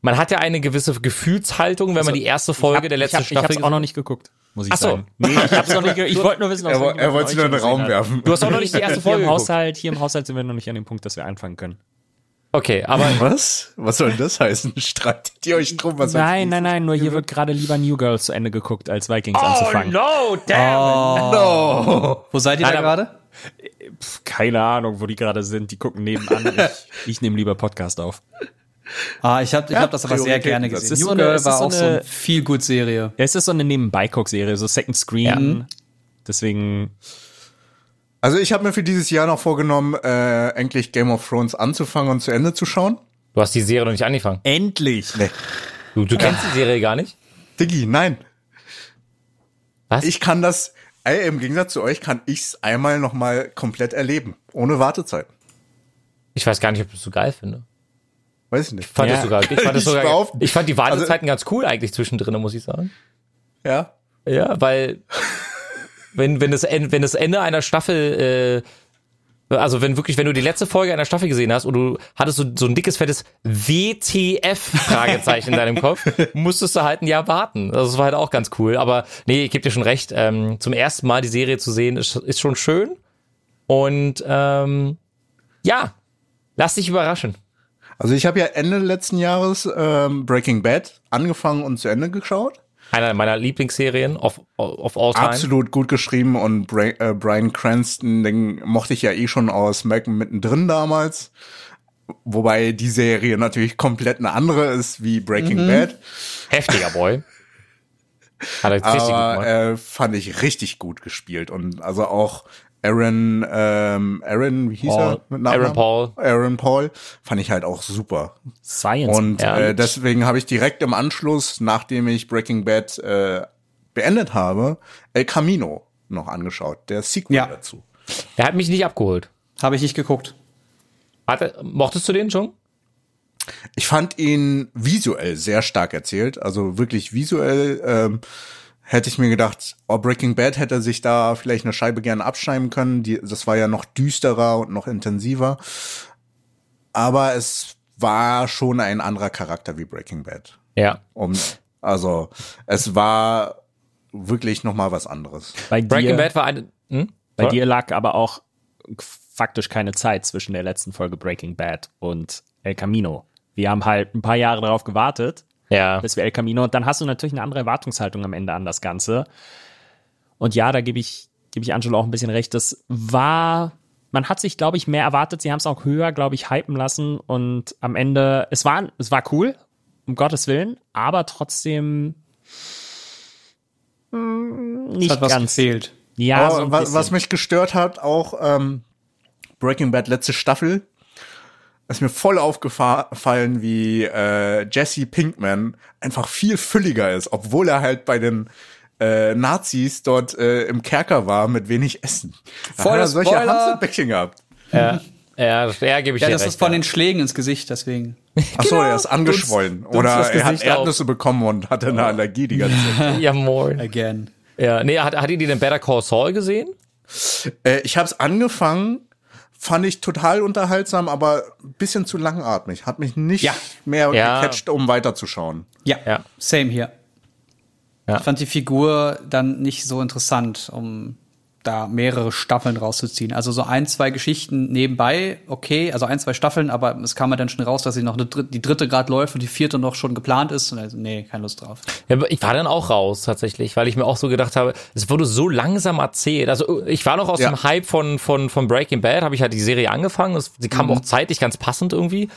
Man hat ja eine gewisse Gefühlshaltung, wenn man die erste Folge der letzten ich hab, Staffel Ich hab's auch noch nicht geguckt, muss ich Ach so. sagen. Nee, [laughs] ich hab's noch nicht Ich wollte nur wissen, ob Er, er wollte sie nur in den Raum hat. werfen. Du hast auch noch nicht die erste Hier Folge im geguckt. Haushalt, hier im Haushalt sind wir noch nicht an dem Punkt, dass wir anfangen können. Okay, aber [laughs] Was? Was soll denn das heißen? [laughs] Streitet ihr euch drum? Was Nein, nein, nein, nur hier wird gerade lieber New Girls zu Ende geguckt, als Vikings anzufangen. no, damn. No. Wo seid ihr Nein, da gerade? Keine Ahnung, wo die gerade sind. Die gucken nebenan. [laughs] Ich, ich nehme lieber Podcast auf. Ah, ich habe ich hab das aber sehr gerne gesehen. Es ist New so eine- Girl es ist war so auch so eine- eine viel gut Serie. Ja, es ist so eine Nebenbei-Guck-Serie, so Second Screen. Deswegen, Also ich habe mir für dieses Jahr noch vorgenommen, äh, endlich Game of Thrones anzufangen und zu Ende zu schauen. Du hast die Serie noch nicht angefangen. endlich. Nee. Du, du kennst die Serie gar nicht? Diggi, nein. Was? Ich kann das, ey, im Gegensatz zu euch, kann ich's einmal noch mal komplett erleben. Ohne Wartezeit. Ich weiß gar nicht, ob ich das so geil finde. Weiß ich nicht. Ich fand Ja. das sogar, ich fand, das [laughs] Ich sogar, ich fand die Wartezeiten Also- ganz cool eigentlich zwischendrin, muss ich sagen. Ja. Ja, weil [laughs] wenn, wenn, das, wenn das Ende einer Staffel Also wenn wirklich, wenn du die letzte Folge einer Staffel gesehen hast und du hattest so, so ein dickes, fettes WTF-Fragezeichen in deinem Kopf, musstest du halt ein Jahr warten. Also Das war halt auch ganz cool. Aber nee, ich gebe dir schon recht, ähm, zum ersten Mal die Serie zu sehen, ist, ist schon schön. Und ähm, ja, lass dich überraschen. Also ich habe ja Ende letzten Jahres ähm, Breaking Bad angefangen und zu Ende geschaut. Einer meiner Lieblingsserien of, of all time. Absolut gut geschrieben und Bra äh, Brian Cranston, den mochte ich ja eh schon aus Malcolm mittendrin damals. Wobei die Serie natürlich komplett eine andere ist wie Breaking Bad. Heftiger [laughs] Boy. Hat er richtig gut Aber gemacht. äh, fand ich richtig gut gespielt. Und also auch Aaron, ähm, Aaron, wie hieß Paul. er? mit Nachnamen? Aaron Paul. Aaron Paul fand ich halt auch super. Science. Und äh, deswegen habe ich direkt im Anschluss, nachdem ich Breaking Bad äh, beendet habe, El Camino noch angeschaut, der Sequel Ja. dazu. Er hat mich nicht abgeholt. Habe ich nicht geguckt. Hatte, mochtest du den schon? Ich fand ihn visuell sehr stark erzählt, also wirklich visuell ähm, hätte ich mir gedacht, oh, Breaking Bad hätte sich da vielleicht eine Scheibe gerne abschneiden können. Die, das war ja noch düsterer und noch intensiver. Aber es war schon ein anderer Charakter wie Breaking Bad. Ja. Um, also es war wirklich noch mal was anderes. bei Breaking dir, Bad war eine. Hm? bei dir lag aber auch faktisch keine Zeit zwischen der letzten Folge Breaking Bad und El Camino. Wir haben halt ein paar Jahre darauf gewartet, Ja. bis wir El Camino und dann hast du natürlich eine andere Erwartungshaltung am Ende an das Ganze. Und ja, da gebe ich, gebe ich Angelo auch ein bisschen recht. Das war, man hat sich, glaube ich, mehr erwartet. Sie haben es auch höher, glaube ich, hypen lassen und am Ende, es war, es war cool, um Gottes Willen, aber trotzdem Es nicht hat was ganz. gefehlt. Ja, so was, was mich gestört hat, auch ähm, Breaking Bad letzte Staffel, ist mir voll aufgefallen, wie äh, Jesse Pinkman einfach viel fülliger ist, obwohl er halt bei den äh, Nazis dort äh, im Kerker war mit wenig Essen. Da Voller hat er solche. Hamsterbäckchen gehabt. Ja, ja, das- ja gebe ich Ja, dir das recht. ist von ja. den Schlägen ins Gesicht, deswegen. Ach so, er ist angeschwollen. dunst Oder das er hat Gesicht auf. Erdnüsse bekommen und hatte eine Allergie die ganze Zeit. [laughs] Ja, moin. Again. Ja, nee, hat, hat ihr den Better Call Saul gesehen? Äh, ich habe es angefangen, fand ich total unterhaltsam, aber ein bisschen zu langatmig. Hat mich nicht Ja. mehr Ja. gecatcht, um weiterzuschauen. Ja, Ja. same hier. Ja. Ich fand die Figur dann nicht so interessant, um da mehrere Staffeln rauszuziehen. Also so ein, zwei Geschichten nebenbei, okay, also ein, zwei Staffeln, aber es kam ja dann schon raus, dass sie noch eine dritte, die dritte gerade läuft und die vierte noch schon geplant ist. Und also, nee, keine Lust drauf. Ja, aber ich war dann auch raus tatsächlich, weil ich mir auch so gedacht habe, es wurde so langsam erzählt. Also ich war noch aus Ja. dem Hype von von von Breaking Bad, habe ich halt die Serie angefangen. Es, sie kam auch zeitlich ganz passend irgendwie.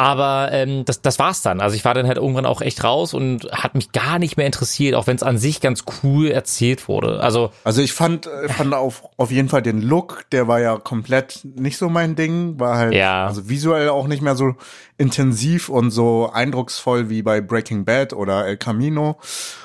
Aber ähm, das, das war's dann. Also ich war dann halt irgendwann auch echt raus und hat mich gar nicht mehr interessiert, auch wenn es an sich ganz cool erzählt wurde. Also Also ich fand, äh, fand auf, auf jeden Fall den Look, der war ja komplett nicht so mein Ding, war halt Ja. also visuell auch nicht mehr so intensiv und so eindrucksvoll wie bei Breaking Bad oder El Camino.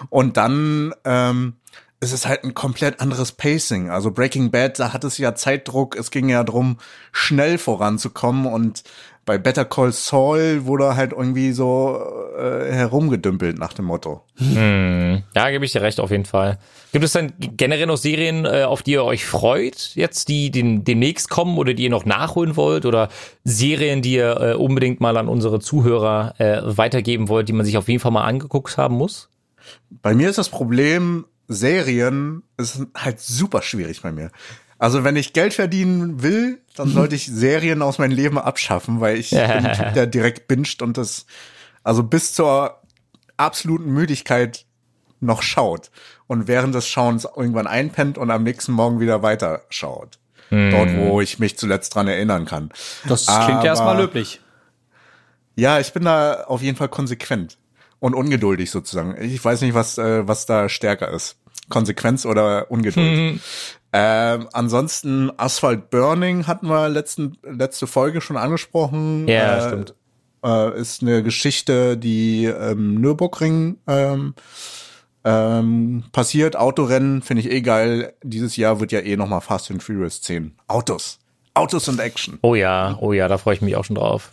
Und dann ähm, es ist halt ein komplett anderes Pacing. Also Breaking Bad, da hat es ja Zeitdruck, es ging ja drum, schnell voranzukommen und bei Better Call Saul wurde halt irgendwie so äh, herumgedümpelt nach dem Motto. ja, gebe ich dir recht auf jeden Fall. Gibt es dann generell noch Serien, äh, auf die ihr euch freut, jetzt die den, demnächst kommen oder die ihr noch nachholen wollt oder Serien, die ihr äh, unbedingt mal an unsere Zuhörer äh, weitergeben wollt, die man sich auf jeden Fall mal angeguckt haben muss? Bei mir ist das Problem, Serien ist halt super schwierig bei mir. Also wenn ich Geld verdienen will, dann sollte ich Serien aus meinem Leben abschaffen, weil ich bin ein Typ, der direkt binscht und das also bis zur absoluten Müdigkeit noch schaut und während des Schauens irgendwann einpennt und am nächsten Morgen wieder weiter schaut. Dort, wo ich mich zuletzt dran erinnern kann. Das klingt Aber- ja erstmal löblich. Ja, ich bin da auf jeden Fall konsequent und ungeduldig sozusagen. Ich weiß nicht, was, äh, was da stärker ist. Konsequenz oder Ungeduld. Ähm, ansonsten Asphalt Burning hatten wir letzten, letzte Folge schon angesprochen. Ja, äh, stimmt. Äh, ist eine Geschichte, die ähm, Nürburgring ähm, ähm, passiert. Autorennen finde ich eh geil. Dieses Jahr wird ja eh noch mal Fast and Furious 10. Autos. Autos und Action. Oh ja, oh ja, da freue ich mich auch schon drauf.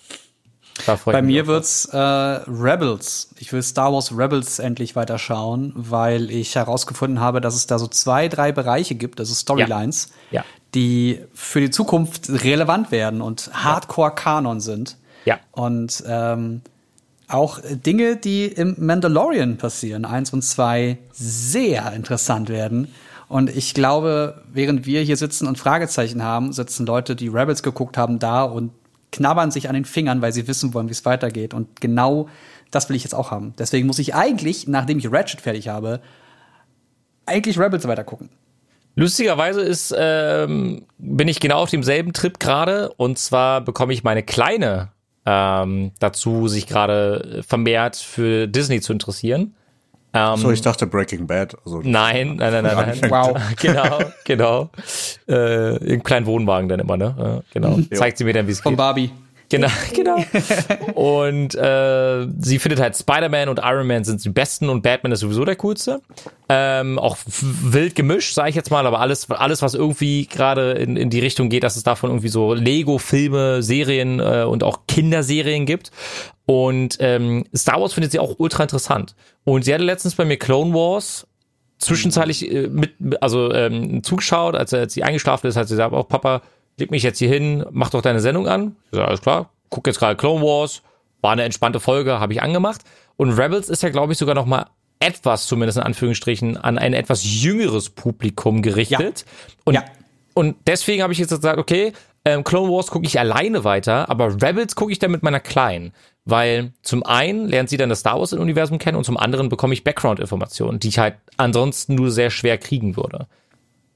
Bei mir wird's äh, Rebels. Ich will Star Wars Rebels endlich weiter schauen, weil ich herausgefunden habe, dass es da so zwei, drei Bereiche gibt, also Storylines, Ja. die für die Zukunft relevant werden und Hardcore-Kanon sind. Ja. Und ähm, auch Dinge, die im Mandalorian passieren, eins und zwei, sehr interessant werden. Und ich glaube, während wir hier sitzen und Fragezeichen haben, sitzen Leute, die Rebels geguckt haben, da und knabbern sich an den Fingern, weil sie wissen wollen, wie es weitergeht. Und genau das will ich jetzt auch haben. Deswegen muss ich eigentlich, nachdem ich Ratchet fertig habe, eigentlich Rebels weiter gucken. Lustigerweise ist, ähm, bin ich genau auf demselben Trip gerade. Und zwar bekomme ich meine Kleine ähm, dazu, sich gerade vermehrt für Disney zu interessieren. Ähm, So, ich dachte Breaking Bad. Also, Nein, nein, nein, nein, nein. Wow. [laughs] genau, genau. Äh, Im kleinen Wohnwagen dann immer, ne? Ja, genau. [laughs] Zeigt sie mir dann, wie es Von geht. Barbie. Genau, [laughs] genau. Und äh, sie findet halt Spider-Man und Iron Man sind die besten und Batman ist sowieso der coolste. Ähm, auch wild gemischt, sage ich jetzt mal, aber alles, alles was irgendwie gerade in, in die Richtung geht, dass es davon irgendwie so Lego-Filme, Serien äh, und auch Kinderserien gibt. Und ähm, Star Wars findet sie auch ultra interessant. Und sie hatte letztens bei mir Clone Wars zwischenzeitlich äh, mit, also ähm, zugeschaut, als, als sie eingeschlafen ist, hat sie gesagt, oh Papa, leg mich jetzt hier hin, mach doch deine Sendung an. Ich sag, alles klar, guck jetzt gerade Clone Wars, war eine entspannte Folge, habe ich angemacht. Und Rebels ist ja, glaube ich, sogar noch mal etwas, zumindest in Anführungsstrichen, an ein etwas jüngeres Publikum gerichtet. Und, Ja. und deswegen habe ich jetzt gesagt, okay, ähm, Clone Wars gucke ich alleine weiter, aber Rebels gucke ich dann mit meiner Kleinen. Weil zum einen lernt sie dann das Star Wars-Universum kennen und zum anderen bekomme ich Background-Informationen, die ich halt ansonsten nur sehr schwer kriegen würde.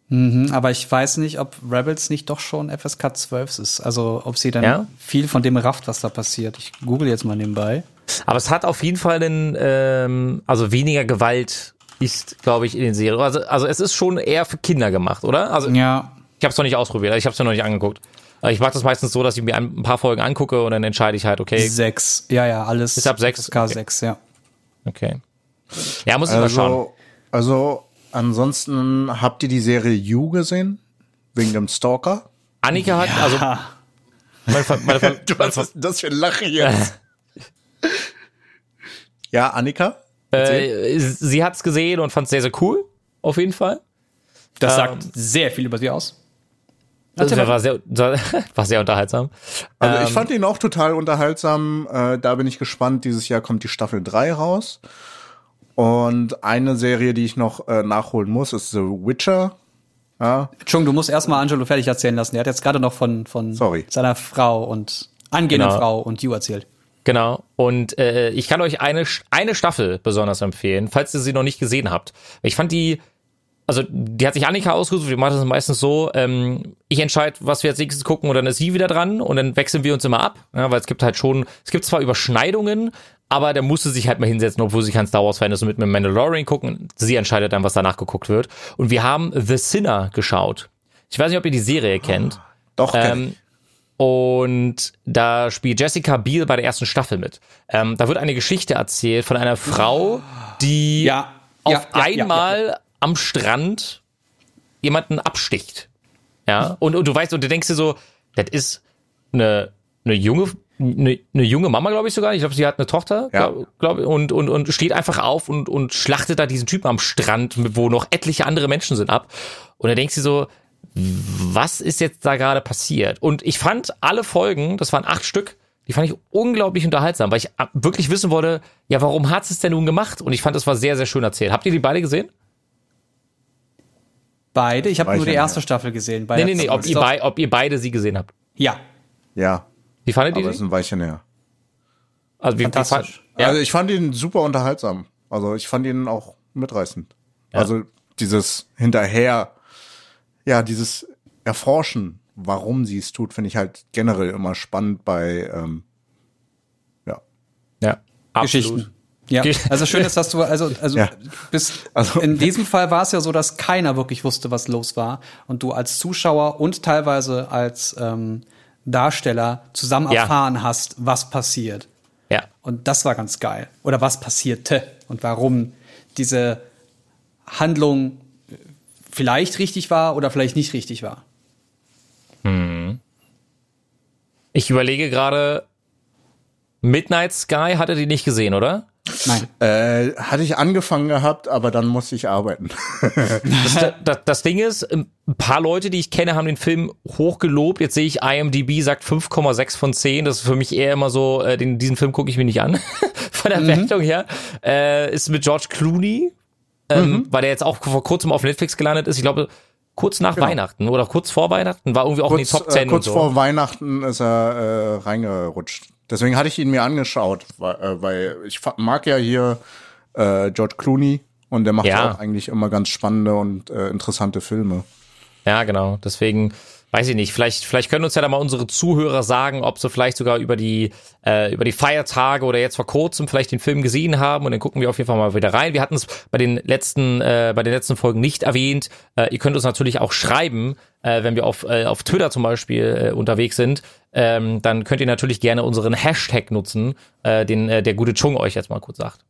Mhm, aber ich weiß nicht, ob Rebels nicht doch schon FSK 12 ist. Also ob sie dann Ja? viel von dem rafft, was da passiert. Ich google jetzt mal nebenbei. Aber es hat auf jeden Fall einen, ähm, also weniger Gewalt ist, glaube ich, in den Serien. Also, also es ist schon eher für Kinder gemacht, oder? Also Ja. ich habe es noch nicht ausprobiert, ich habe es noch nicht angeguckt. Ich mache das meistens so, dass ich mir ein paar Folgen angucke und dann entscheide ich halt, okay, Sechs. Ja, ja, alles. Bis ab sechs? FSK Okay. 6, ja. okay. Ja, muss ich mal schauen. also, also, ansonsten habt ihr die Serie You gesehen? Wegen dem Stalker? Annika hat, also meine, meine, [laughs] meine, Ver- ist denn das für ein Lachen jetzt? [laughs] ja, Annika? äh, sie hat's gesehen und fand es sehr, sehr cool, auf jeden Fall. Das Ähm, sagt sehr viel über sie aus. Das war sehr, [laughs] war sehr unterhaltsam. Also Ähm, ich fand ihn auch total unterhaltsam. Äh, da bin ich gespannt. Dieses Jahr kommt die Staffel 3 raus. Und eine Serie, die ich noch äh, nachholen muss, ist The Witcher. Ja, Entschuldigung, du musst erstmal Angelo fertig erzählen lassen. Er hat jetzt gerade noch von, von Sorry. seiner Frau und angehenden Genau. Frau und You erzählt. Genau. Und äh, ich kann euch eine, eine Staffel besonders empfehlen, falls ihr sie noch nicht gesehen habt. Ich fand die, also die hat sich Annika ausgesucht, wir machen das meistens so, ähm, ich entscheide, was wir als nächstes gucken und dann ist sie wieder dran und dann wechseln wir uns immer ab, ja, weil es gibt halt schon, es gibt zwar Überschneidungen, aber der musste sich halt mal hinsetzen, obwohl sie kein Star Wars Fan ist und mit einem Mandalorian gucken. Sie entscheidet dann, was danach geguckt wird. Und wir haben The Sinner geschaut. Ich weiß nicht, ob ihr die Serie kennt. doch. Ähm, und da spielt Jessica Biel bei der ersten Staffel mit. Ähm, da wird eine Geschichte erzählt von einer Frau, die Ja. auf ja, ja, einmal ja, am Strand jemanden absticht. Ja, und, und du weißt, und du denkst dir so, das ist eine, eine junge, eine, eine junge Mama, glaube ich sogar. Ich glaube, sie hat eine Tochter, Ja. glaub, glaub, und, und, und steht einfach auf und, und schlachtet da diesen Typen am Strand, wo noch etliche andere Menschen sind, ab. Und da denkst du so, was ist jetzt da gerade passiert? Und ich fand alle Folgen, das waren acht Stück, die fand ich unglaublich unterhaltsam, weil ich äh, wirklich wissen wollte, ja, warum hat es denn nun gemacht? Und ich fand, das war sehr, sehr schön erzählt. Habt ihr die beide gesehen? Beide. Ich habe nur die erste. Staffel gesehen. Bei Nee, nee, nee, ob ihr, bei, ob ihr beide sie gesehen habt. Ja. Ja, Wie fandet ihr aber es ist die? ein Weilchen her. Also, wie, Fantastisch. Wie, ja, Also ich fand ihn super unterhaltsam. Also ich fand ihn auch mitreißend. Also dieses hinterher, ja, dieses Erforschen, warum sie es tut, finde ich halt generell immer spannend bei, ähm, ja. ja, absolut. Ja, also schön ist, dass du, also, also, Ja. bis, Also- in diesem Fall war es ja so, dass keiner wirklich wusste, was los war und du als Zuschauer und teilweise als ähm, Darsteller zusammen Ja. erfahren hast, was passiert. Ja, Und das war ganz geil. Oder was passierte und warum diese Handlung vielleicht richtig war oder vielleicht nicht richtig war. ich überlege gerade, Midnight Sky hattet ihr nicht gesehen, oder? Nein. Äh, hatte ich angefangen gehabt, aber dann musste ich arbeiten. [laughs] Das, das, das Ding ist, ein paar Leute, die ich kenne, haben den Film hochgelobt. Jetzt sehe ich, IMDb sagt 5,6 von 10. Das ist für mich eher immer so, äh, den, diesen Film gucke ich mir nicht an. [laughs] von der Wertung her. Äh, ist mit George Clooney, ähm, weil der jetzt auch vor kurzem auf Netflix gelandet ist. Ich glaube, kurz nach Weihnachten oder kurz vor Weihnachten war irgendwie auch in die kurz Top 10 äh, kurz und so. vor Weihnachten ist er äh, reingerutscht. Deswegen hatte ich ihn mir angeschaut, weil, äh, weil ich mag ja hier äh, George Clooney und der macht Ja. ja auch eigentlich immer ganz spannende und äh, interessante Filme. Ja, genau. Deswegen weiß ich nicht. Vielleicht, vielleicht können uns ja da mal unsere Zuhörer sagen, ob sie vielleicht sogar über die äh, über die Feiertage oder jetzt vor kurzem vielleicht den Film gesehen haben und dann gucken wir auf jeden Fall mal wieder rein. Wir hatten es bei den letzten äh, bei den letzten Folgen nicht erwähnt. Äh, ihr könnt uns natürlich auch schreiben, äh, wenn wir auf äh, auf Twitter zum Beispiel äh, unterwegs sind. Ähm, dann könnt ihr natürlich gerne unseren Hashtag nutzen, äh, den äh, der gute Chung euch jetzt mal kurz sagt.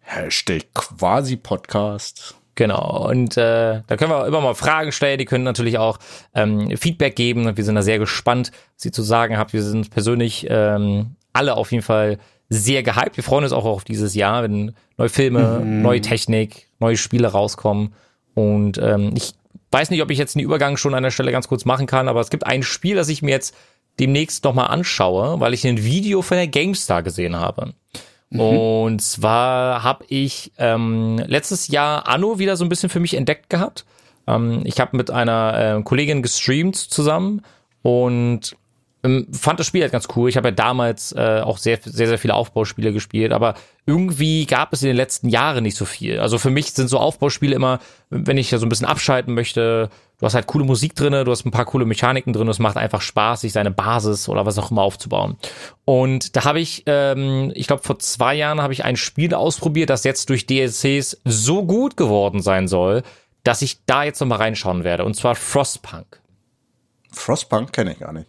Hashtag quasi Podcast. Genau, und äh, da können wir immer mal Fragen stellen. Die können natürlich auch ähm, Feedback geben. Wir sind da sehr gespannt, was ihr zu sagen habt. Wir sind persönlich ähm, alle auf jeden Fall sehr gehypt. Wir freuen uns auch auf dieses Jahr, wenn neue Filme, neue Technik, neue Spiele rauskommen. Und ähm, ich weiß nicht, ob ich jetzt einen Übergang schon an der Stelle ganz kurz machen kann, aber es gibt ein Spiel, das ich mir jetzt demnächst nochmal anschaue, weil ich ein Video von der GameStar gesehen habe. Und zwar habe ich ähm, letztes Jahr Anno wieder so ein bisschen für mich entdeckt gehabt. Ähm, ich habe mit einer äh, Kollegin gestreamt zusammen und ähm, fand das Spiel halt ganz cool. Ich habe ja damals äh, auch sehr, sehr, sehr viele Aufbauspiele gespielt, aber irgendwie gab es in den letzten Jahren nicht so viel. Also für mich sind so Aufbauspiele immer, wenn ich ja so ein bisschen abschalten möchte, du hast halt coole Musik drinne, du hast ein paar coole Mechaniken drin, es macht einfach Spaß, sich seine Basis oder was auch immer aufzubauen. Und da habe ich, ähm, ich glaube vor zwei Jahren habe ich ein Spiel ausprobiert, das jetzt durch DLCs so gut geworden sein soll, dass ich da jetzt nochmal reinschauen werde. Und zwar Frostpunk. Frostpunk kenne ich gar nicht.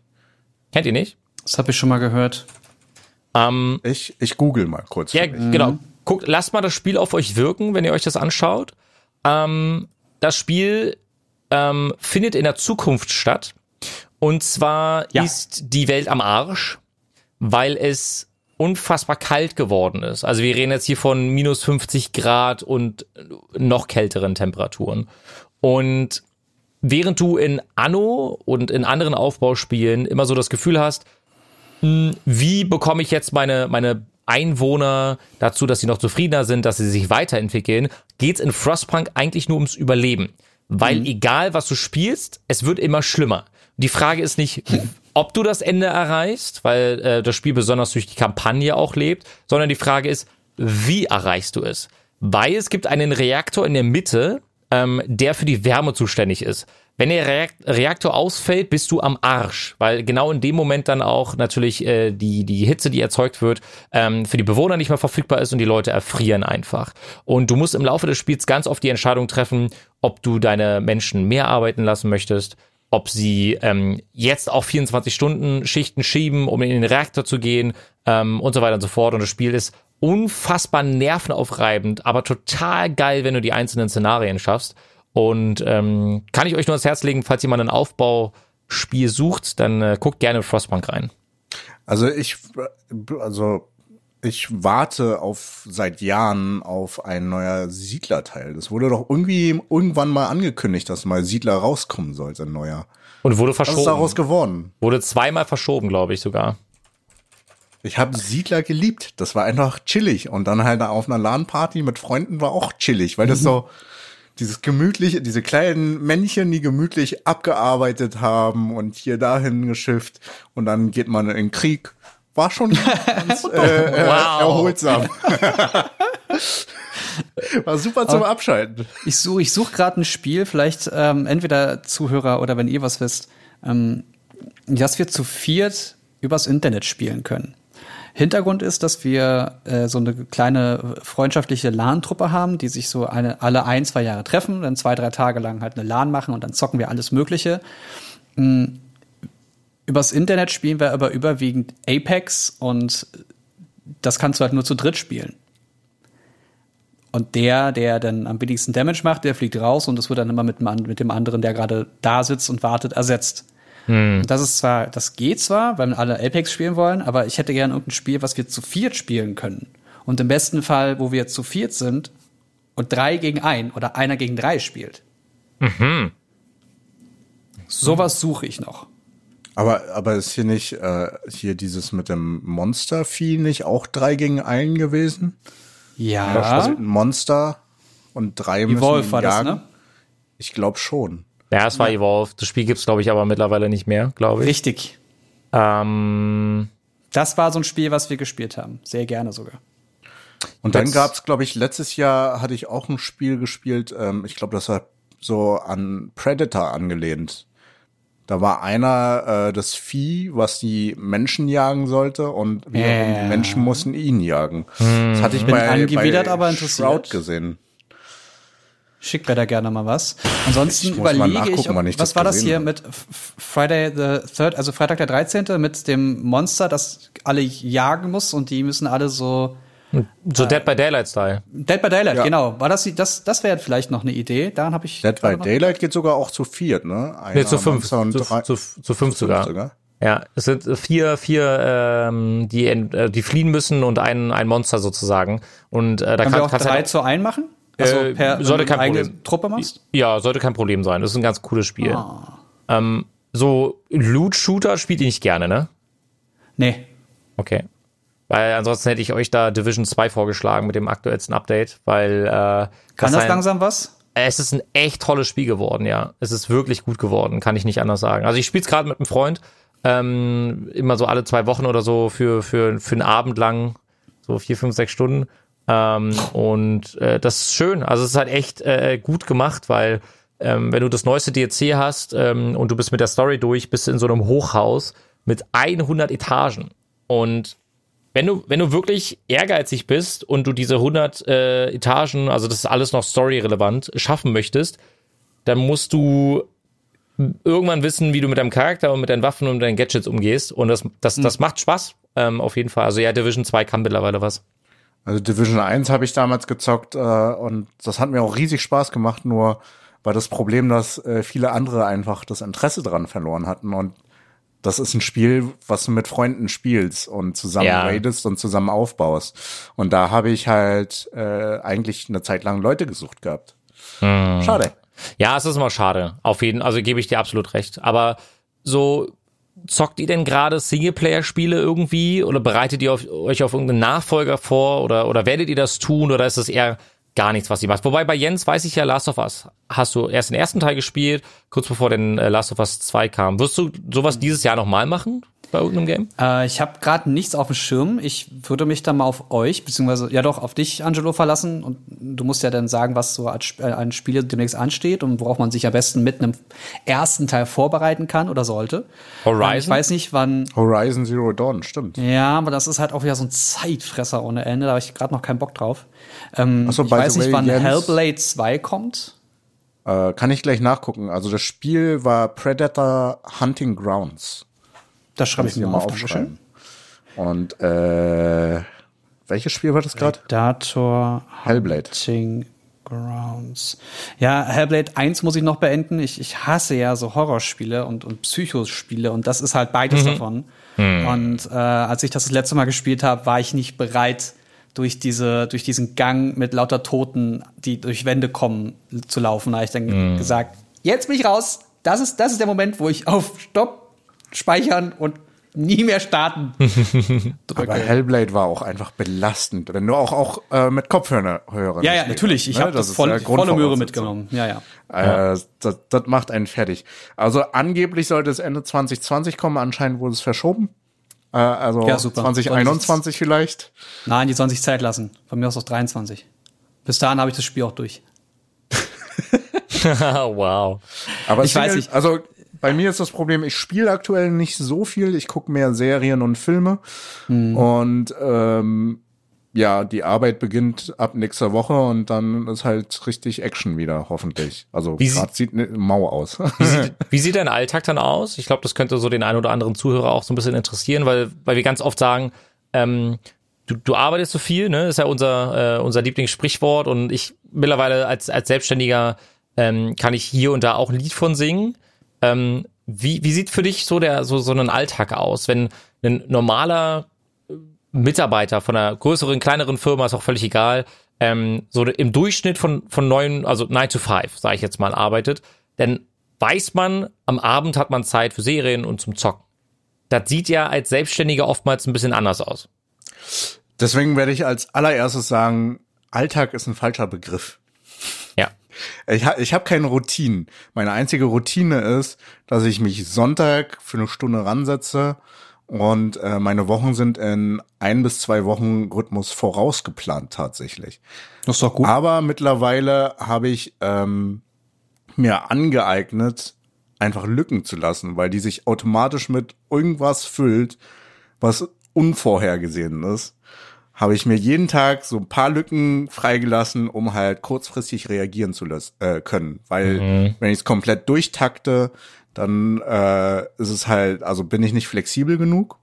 Kennt ihr nicht? Das habe ich schon mal gehört. Ähm, Ich, ich google mal kurz. Ja, genau. Guckt, lasst mal das Spiel auf euch wirken, wenn ihr euch das anschaut. Ähm, das Spiel ähm, findet in der Zukunft statt. Und zwar Ja. ist die Welt am Arsch, weil es unfassbar kalt geworden ist. Also wir reden jetzt hier von minus 50 Grad und noch kälteren Temperaturen. Und während du in Anno und in anderen Aufbauspielen immer so das Gefühl hast, mh, wie bekomme ich jetzt meine, meine Einwohner dazu, dass sie noch zufriedener sind, dass sie sich weiterentwickeln, geht's in Frostpunk eigentlich nur ums Überleben. Weil egal, was du spielst, es wird immer schlimmer. Die Frage ist nicht, ob du das Ende erreichst, weil äh, das Spiel besonders durch die Kampagne auch lebt, sondern die Frage ist, wie erreichst du es? Weil es gibt einen Reaktor in der Mitte, ähm, der für die Wärme zuständig ist. Wenn der Reak Reaktor ausfällt, bist du am Arsch, weil genau in dem Moment dann auch natürlich äh, die, die Hitze, die erzeugt wird, ähm, für die Bewohner nicht mehr verfügbar ist und die Leute erfrieren einfach. Und du musst im Laufe des Spiels ganz oft die Entscheidung treffen, ob du deine Menschen mehr arbeiten lassen möchtest, ob sie ähm, jetzt auch 24 Stunden Schichten schieben, um in den Reaktor zu gehen ähm, und so weiter und so fort. Und das Spiel ist unfassbar nervenaufreibend, aber total geil, wenn du die einzelnen Szenarien schaffst. Und ähm, kann ich euch nur ans Herz legen, falls jemand ein Aufbauspiel sucht, dann äh, guckt gerne Frostpunk rein. Also ich, also ich warte auf seit Jahren auf ein neuer Siedler-Teil. Das wurde doch irgendwie irgendwann mal angekündigt, dass mal Siedler rauskommen sollte, ein neuer. Und wurde Was ist daraus verschoben. geworden? Wurde zweimal verschoben, glaube ich sogar. Ich habe Siedler geliebt. Das war einfach chillig. Und dann halt auf einer LAN-Party mit Freunden war auch chillig, weil das so dieses gemütliche, diese kleinen Männchen, die gemütlich abgearbeitet haben und hier dahin geschifft und dann geht man in den Krieg. War schon [laughs] ganz äh, äh, Wow. erholsam. [laughs] War super zum Abschalten. Ich suche ich such gerade ein Spiel, vielleicht ähm, entweder Zuhörer oder wenn ihr was wisst, ähm, dass wir zu viert übers Internet spielen können. Hintergrund ist, dass wir äh, so eine kleine freundschaftliche LAN-Truppe haben, die sich so eine, alle ein, zwei Jahre treffen, dann zwei, drei Tage lang halt eine LAN machen und dann zocken wir alles Mögliche. Mm, Übers Internet spielen wir aber überwiegend Apex und das kannst du halt nur zu dritt spielen. Und der, der dann am wenigsten Damage macht, der fliegt raus und es wird dann immer mit, mit dem anderen, der gerade da sitzt und wartet, ersetzt. Das ist zwar, das geht zwar, weil alle Apex spielen wollen, aber ich hätte gerne irgendein Spiel, was wir zu viert spielen können. Und im besten Fall, wo wir zu viert sind und drei gegen ein oder einer gegen drei spielt. Mhm. Sowas suche ich noch. Aber, aber ist hier nicht, äh, hier dieses mit dem Monstervieh nicht auch drei gegen einen gewesen? Ja. Also ein Monster und drei müssen Evolve ihn war das, jagen? ne? Ich glaube schon. Ja, es war Evolve. Das Spiel gibt's glaube ich, aber mittlerweile nicht mehr, glaube ich. Richtig. Ähm, Das war so ein Spiel, was wir gespielt haben. Sehr gerne sogar. Und dann Jetzt- gab's, glaube ich, letztes Jahr hatte ich auch ein Spiel gespielt. Ähm, ich glaube, das war so an Predator angelehnt. Da war einer äh, das Vieh, was die Menschen jagen sollte, und wir Ja. die Menschen mussten ihn jagen. Das hatte ich Bin bei, angewidert, bei aber interessiert. Shroud gesehen. Schickt mir da gerne mal was. Ansonsten Ich überlege ich, ob, wann ich was das war das hier habe. mit Friday the Third, also Freitag der 13. mit dem Monster, das alle jagen muss und die müssen alle so so Dead by Daylight Style. Dead by Daylight, Ja. genau. War das die- das das wäre vielleicht noch eine Idee. Daran habe ich Dead by noch- Daylight geht sogar auch zu viert, ne? Einer Nee, zu fünf. Zu, drei- zu, zu fünf sogar. sogar. Ja, es sind vier, vier, ähm, die, äh, die fliehen müssen und ein, ein Monster sozusagen. Und äh, da Können kann, wir auch drei halt zu ein machen? Also Äh, per sollte kein eigene Problem. Truppe machst? Ja, sollte kein Problem sein. Das ist ein ganz cooles Spiel. Ah. Ähm, so Loot-Shooter spielt ihr nicht gerne, ne? Nee. Okay. Weil ansonsten hätte ich euch da Division 2 vorgeschlagen mit dem aktuellsten Update, weil äh, Kann das ein- langsam was? Es ist ein echt tolles Spiel geworden, ja. Es ist wirklich gut geworden, kann ich nicht anders sagen. Also ich spiele es gerade mit einem Freund, ähm, immer so alle zwei Wochen oder so für, für, für einen Abend lang, so vier, fünf, sechs Stunden. Ähm, und äh, das ist schön. Also es ist halt echt äh, gut gemacht, weil ähm, wenn du das neueste DLC hast ähm, und du bist mit der Story durch, bist du in so einem Hochhaus mit 100 Etagen. Und wenn du, wenn du wirklich ehrgeizig bist und du diese 100 äh, Etagen, also das ist alles noch storyrelevant, schaffen möchtest, dann musst du irgendwann wissen, wie du mit deinem Charakter und mit deinen Waffen und deinen Gadgets umgehst. Und das, das, das macht Spaß, ähm, auf jeden Fall. Also ja, Division 2 kann mittlerweile was. Also Division 1 habe ich damals gezockt äh, und das hat mir auch riesig Spaß gemacht, nur war das Problem, dass äh, viele andere einfach das Interesse dran verloren hatten und das ist ein Spiel, was du mit Freunden spielst und zusammen Ja. raidest und zusammen aufbaust. Und da habe ich halt äh, eigentlich eine Zeit lang Leute gesucht gehabt. Schade. Ja, es ist immer schade. Auf jeden, also gebe ich dir absolut recht. Aber so zockt ihr denn gerade Singleplayer-Spiele irgendwie oder bereitet ihr auf, euch auf irgendeinen Nachfolger vor oder oder werdet ihr das tun oder ist es eher gar nichts, was ihr macht? Wobei bei Jens weiß ich ja, Last of Us hast du erst den ersten Teil gespielt, kurz bevor den äh, Last of Us 2 kam. Wirst du sowas dieses Jahr nochmal machen bei irgendeinem Game? Äh, ich habe gerade nichts auf dem Schirm. Ich würde mich dann mal auf euch, beziehungsweise ja doch auf dich, Angelo, verlassen. Und du musst ja dann sagen, was so äh, an Spiele demnächst ansteht und worauf man sich am besten mit einem ersten Teil vorbereiten kann oder sollte. Horizon? Ähm, Ich weiß nicht, wann. Horizon Zero Dawn, stimmt. Ja, aber das ist halt auch wieder so ein Zeitfresser ohne Ende. Da habe ich gerade noch keinen Bock drauf. Ähm, Ach so, ich weiß nicht, wann Jens- Hellblade 2 kommt. Äh, kann ich gleich nachgucken. Also das Spiel war Predator Hunting Grounds. Das schreibe ich mir mal auf. Dankeschön. aufschreiben. Und äh, welches Spiel war das gerade? Dator Hellblade. Hunting Grounds. Ja, Hellblade 1 muss ich noch beenden. Ich, ich hasse ja so Horrorspiele und, und Psychospiele und das ist halt beides davon. Und äh, als ich das das letzte Mal gespielt habe, war ich nicht bereit, durch diese, durch diesen Gang mit lauter Toten, die durch Wände kommen, zu laufen. Da habe ich dann gesagt, jetzt bin ich raus. Das ist, das ist der Moment, wo ich auf Stopp speichern und nie mehr starten [laughs] drücke. Aber Hellblade war auch einfach belastend, wenn du auch auch äh, mit Kopfhörern hören. ja, ja, natürlich. Ich ne? habe das, ist voll, volle Möhre mitgenommen. Ja, ja. Äh, das, das macht einen fertig. Also angeblich sollte es Ende 2020 kommen, anscheinend wurde es verschoben. Äh, also Ja, super. 2021 vielleicht. Nein, die sollen sich Zeit lassen. Von mir aus auch 23. Bis dahin habe ich das Spiel auch durch. [laughs] [laughs] wow. Aber Ich weiß Single- nicht. Also bei mir ist das Problem, ich spiele aktuell nicht so viel. Ich gucke mehr Serien und Filme. Hm. Und ähm, ja, die Arbeit beginnt ab nächster Woche und dann ist halt richtig Action wieder, hoffentlich. Also gerade sieht ne, mau aus. Wie sieht, [laughs] wie sieht dein Alltag dann aus? Ich glaube, das könnte so den einen oder anderen Zuhörer auch so ein bisschen interessieren, weil, weil wir ganz oft sagen, ähm, du, du arbeitest so viel, ne? Ist ja unser, äh, unser Lieblingssprichwort und ich mittlerweile als, als Selbstständiger ähm, kann ich hier und da auch ein Lied von singen. Ähm, wie, wie sieht für dich so der so, so ein Alltag aus, wenn ein normaler Mitarbeiter von einer größeren, kleineren Firma, ist auch völlig egal, ähm, so im Durchschnitt von, von neun, also nine to five, sage ich jetzt mal, arbeitet, dann weiß man, am Abend hat man Zeit für Serien und zum Zocken. Das sieht ja als Selbstständiger oftmals ein bisschen anders aus. Deswegen werde ich als allererstes sagen, Alltag ist ein falscher Begriff. Ich, ha ich habe keine Routinen. Meine einzige Routine ist, dass ich mich Sonntag für eine Stunde ransetze und äh, meine Wochen sind in ein bis zwei Wochen Rhythmus vorausgeplant tatsächlich. Das ist doch gut. Aber mittlerweile habe ich ähm, mir angeeignet, einfach Lücken zu lassen, weil die sich automatisch mit irgendwas füllt, was unvorhergesehen ist. Habe ich mir jeden Tag so ein paar Lücken freigelassen, um halt kurzfristig reagieren zu lassen, äh, können. Weil Mhm. wenn ich es komplett durchtakte, dann äh, ist es halt, also bin ich nicht flexibel genug.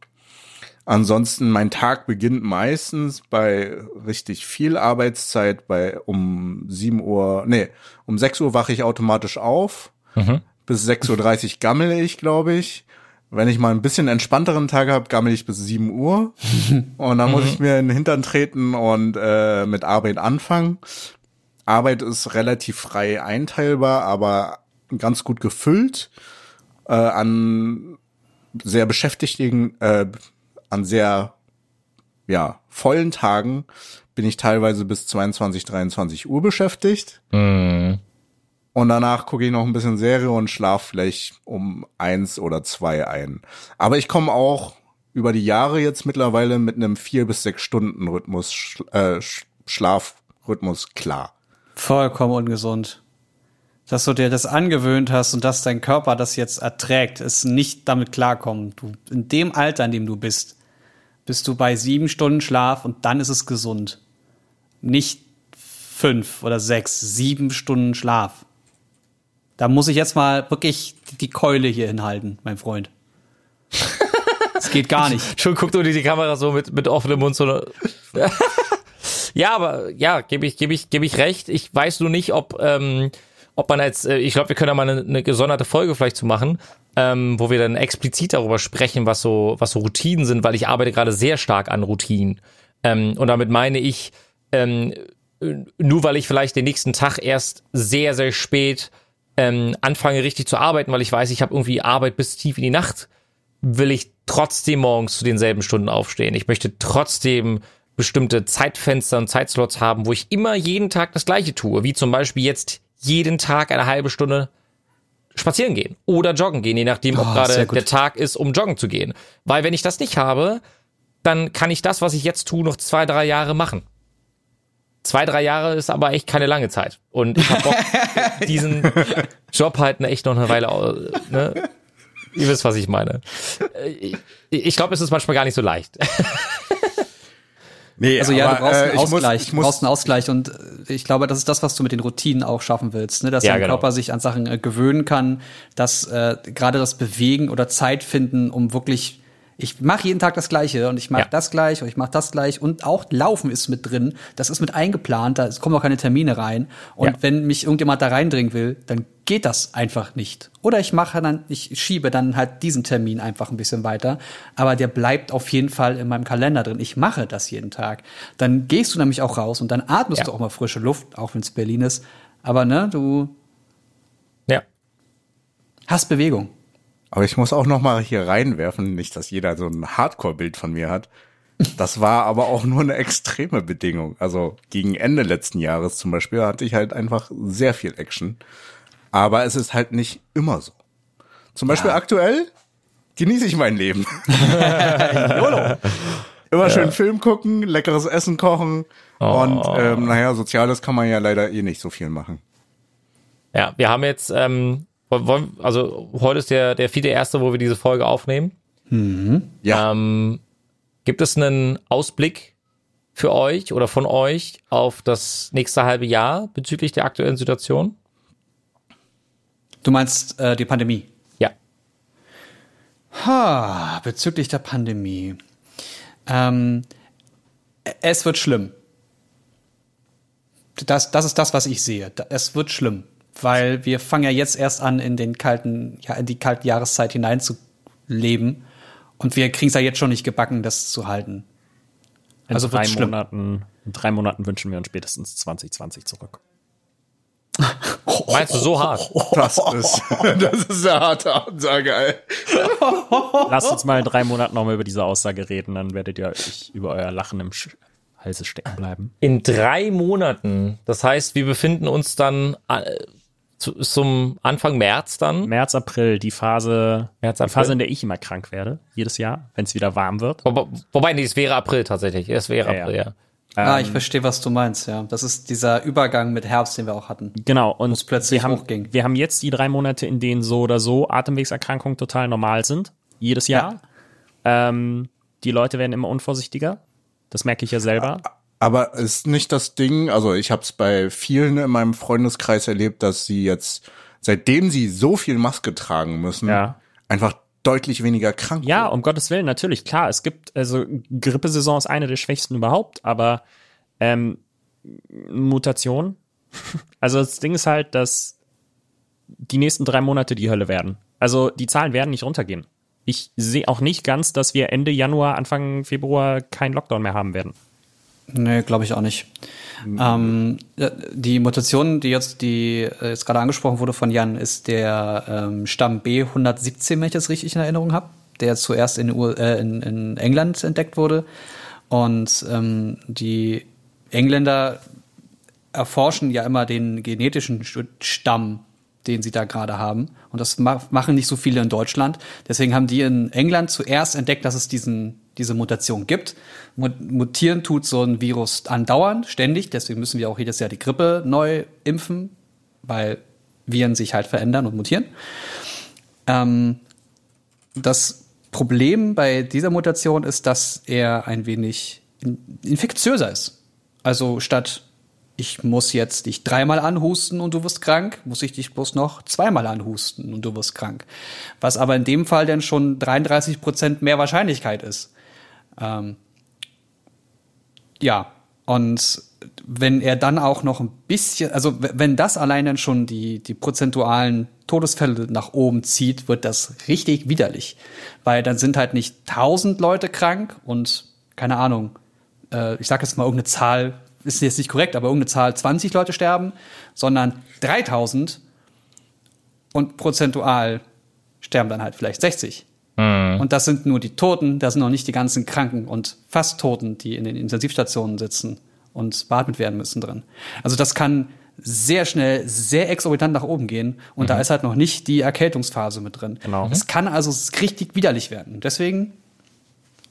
Ansonsten, mein Tag beginnt meistens bei richtig viel Arbeitszeit, bei um 7 Uhr, nee, um 6 Uhr wache ich automatisch auf. Mhm. Bis 6.30 Uhr gammel ich, glaube ich. Wenn ich mal ein bisschen entspannteren Tag habe, gammel ich bis 7 Uhr. [laughs] Und dann muss ich mir in den Hintern treten und äh, mit Arbeit anfangen. Arbeit ist relativ frei einteilbar, aber ganz gut gefüllt. Äh, an sehr beschäftigten, äh, an sehr ja, vollen Tagen bin ich teilweise bis 22, 23 Uhr beschäftigt. Mhm. Und danach gucke ich noch ein bisschen Serie und schlaf vielleicht um eins oder zwei ein. Aber ich komme auch über die Jahre jetzt mittlerweile mit einem vier bis sechs Stunden Rhythmus, äh, Sch- Schlafrhythmus klar. Vollkommen ungesund. Dass du dir das angewöhnt hast und dass dein Körper das jetzt erträgt, ist nicht damit klarkommen. Du, in dem Alter, in dem du bist, bist du bei sieben Stunden Schlaf und dann ist es gesund. Nicht fünf oder sechs, sieben Stunden Schlaf. Da muss ich jetzt mal wirklich die Keule hier hinhalten, mein Freund. Es geht gar nicht. Schon guckt unter die Kamera so mit, mit offenem Mund so. [laughs] ja, aber ja, gebe ich, gebe ich, gebe ich recht. Ich weiß nur nicht, ob, ähm, ob man als, äh, ich glaube, wir können da mal eine, eine gesonderte Folge vielleicht zu machen, ähm, wo wir dann explizit darüber sprechen, was so, was so Routinen sind, weil ich arbeite gerade sehr stark an Routinen. Ähm, und damit meine ich, ähm, nur weil ich vielleicht den nächsten Tag erst sehr, sehr spät ähm, anfange richtig zu arbeiten, weil ich weiß, ich habe irgendwie Arbeit bis tief in die Nacht, will ich trotzdem morgens zu denselben Stunden aufstehen. Ich möchte trotzdem bestimmte Zeitfenster und Zeitslots haben, wo ich immer jeden Tag das Gleiche tue, wie zum Beispiel jetzt jeden Tag eine halbe Stunde spazieren gehen oder joggen gehen, je nachdem, ob Oh, gerade sehr gut. der Tag ist, um joggen zu gehen. Weil wenn ich das nicht habe, dann kann ich das, was ich jetzt tue, noch zwei, drei Jahre machen. Zwei, drei Jahre ist aber echt keine lange Zeit. Und ich habe Bock, [laughs] diesen Job halt echt noch eine Weile. Ne? Ihr wisst, was ich meine. Äh, Ich, glaube, es ist manchmal gar nicht so leicht. Nee, Also ja, du brauchst einen äh, ich muss- Ausgleich. ich du muss- brauchst einen Ausgleich und äh, ich glaube, das ist das, was du mit den Routinen auch schaffen willst, ne? dass Ja, dein genau. Körper sich an Sachen äh, gewöhnen kann, dass äh, gerade das Bewegen oder Zeit finden, um wirklich ich mache jeden Tag das Gleiche und ich mache Ja. das gleich und ich mache das gleich und auch Laufen ist mit drin. Das ist mit eingeplant, da kommen auch keine Termine rein. Und Ja. wenn mich irgendjemand da reindringen will, dann geht das einfach nicht. Oder ich mache dann, ich schiebe dann halt diesen Termin einfach ein bisschen weiter. Aber der bleibt auf jeden Fall in meinem Kalender drin. Ich mache das jeden Tag. Dann gehst du nämlich auch raus und dann atmest Ja. du auch mal frische Luft, auch wenn es Berlin ist. Aber ne, du Ja. hast Bewegung. Aber ich muss auch noch mal hier reinwerfen, nicht, dass jeder so ein Hardcore-Bild von mir hat. Das war aber auch nur eine extreme Bedingung. Also gegen Ende letzten Jahres zum Beispiel hatte ich halt einfach sehr viel Action. Aber es ist halt nicht immer so. Zum Beispiel aktuell genieße ich mein Leben. [laughs] YOLO. Immer schön Film gucken, leckeres Essen kochen und ähm, naja, Soziales kann man ja leider eh nicht so viel machen. Ja, wir haben jetzt, ähm, wollen, also heute ist der, der vierte erste, wo wir diese Folge aufnehmen. Ja, Ähm, gibt es einen Ausblick für euch oder von euch auf das nächste halbe Jahr bezüglich der aktuellen Situation? Du meinst äh, die Pandemie? Ja. Ha, bezüglich der Pandemie. Ähm, es wird schlimm. Das, das ist das, was ich sehe. Es wird schlimm. Weil wir fangen ja jetzt erst an, in den kalten, ja, in die kalte Jahreszeit hineinzuleben. Und wir kriegen es ja jetzt schon nicht gebacken, das zu halten. In Also drei wird's schlimm. Monaten, in drei Monaten wünschen wir uns spätestens 2020 zurück. [laughs] Meinst du so hart? Das ist, [laughs] das ist eine harte Ansage, ey. [laughs] Lasst uns mal in drei Monaten nochmal über diese Aussage reden, dann werdet ihr euch über euer Lachen im Sch Halse stecken bleiben. In drei Monaten. Das heißt, wir befinden uns dann äh, zu, zum Anfang März dann. März, April, die Phase, März, die April. Phase, in der ich immer krank werde, jedes Jahr, wenn es wieder warm wird. Wo, wobei, nee, es wäre April tatsächlich. Es wäre Ja, April, ja. ja. ah, ich verstehe, was du meinst, ja. Das ist dieser Übergang mit Herbst, den wir auch hatten. Genau, und Wo's plötzlich wir, haben, hochging. wir haben jetzt die drei Monate, in denen so oder so Atemwegserkrankungen total normal sind, jedes Jahr. Ähm, die Leute werden immer unvorsichtiger. Das merke ich ja selber. Aber ist nicht das Ding, also ich habe es bei vielen in meinem Freundeskreis erlebt, dass sie jetzt, seitdem sie so viel Maske tragen müssen, Ja. einfach deutlich weniger krank Ja, werden. um Gottes Willen, natürlich, klar. Es gibt, also Grippesaison ist eine der schwächsten überhaupt, aber ähm, Mutation. [laughs] Also das Ding ist halt, dass die nächsten drei Monate die Hölle werden. Also die Zahlen werden nicht runtergehen. Ich sehe auch nicht ganz, dass wir Ende Januar, Anfang Februar keinen Lockdown mehr haben werden. Nee, glaube ich auch nicht. Ähm, ja, die Mutation, die jetzt, die äh, jetzt gerade angesprochen wurde von Jan, ist der ähm, Stamm B117, wenn ich das richtig in Erinnerung habe, der zuerst in, äh, in, in England entdeckt wurde. Und ähm, die Engländer erforschen ja immer den genetischen Sch- Stamm, den sie da gerade haben. Und das ma machen nicht so viele in Deutschland. Deswegen haben die in England zuerst entdeckt, dass es diesen, diese Mutation gibt. Mu- Mutieren tut so ein Virus andauernd, ständig. Deswegen müssen wir auch jedes Jahr die Grippe neu impfen, weil Viren sich halt verändern und mutieren. Ähm, das Problem bei dieser Mutation ist, dass er ein wenig in- infektiöser ist. Also statt ich muss jetzt dich dreimal anhusten und du wirst krank, muss ich dich bloß noch zweimal anhusten und du wirst krank. Was aber in dem Fall dann schon 33 Prozent mehr Wahrscheinlichkeit ist. Ähm, ja, und wenn er dann auch noch ein bisschen, also wenn das allein dann schon die, die prozentualen Todesfälle nach oben zieht, wird das richtig widerlich. Weil dann sind halt nicht tausend Leute krank und keine Ahnung, äh, ich sag jetzt mal irgendeine Zahl, ist jetzt nicht korrekt, aber irgendeine Zahl 20 Leute sterben, sondern 3000 und prozentual sterben dann halt vielleicht 60. Und das sind nur die Toten, das sind noch nicht die ganzen Kranken und fast Toten, die in den Intensivstationen sitzen und beatmet werden müssen drin. Also das kann sehr schnell, sehr exorbitant nach oben gehen und da ist halt noch nicht die Erkältungsphase mit drin. Genau. Es kann also richtig widerlich werden. Und deswegen,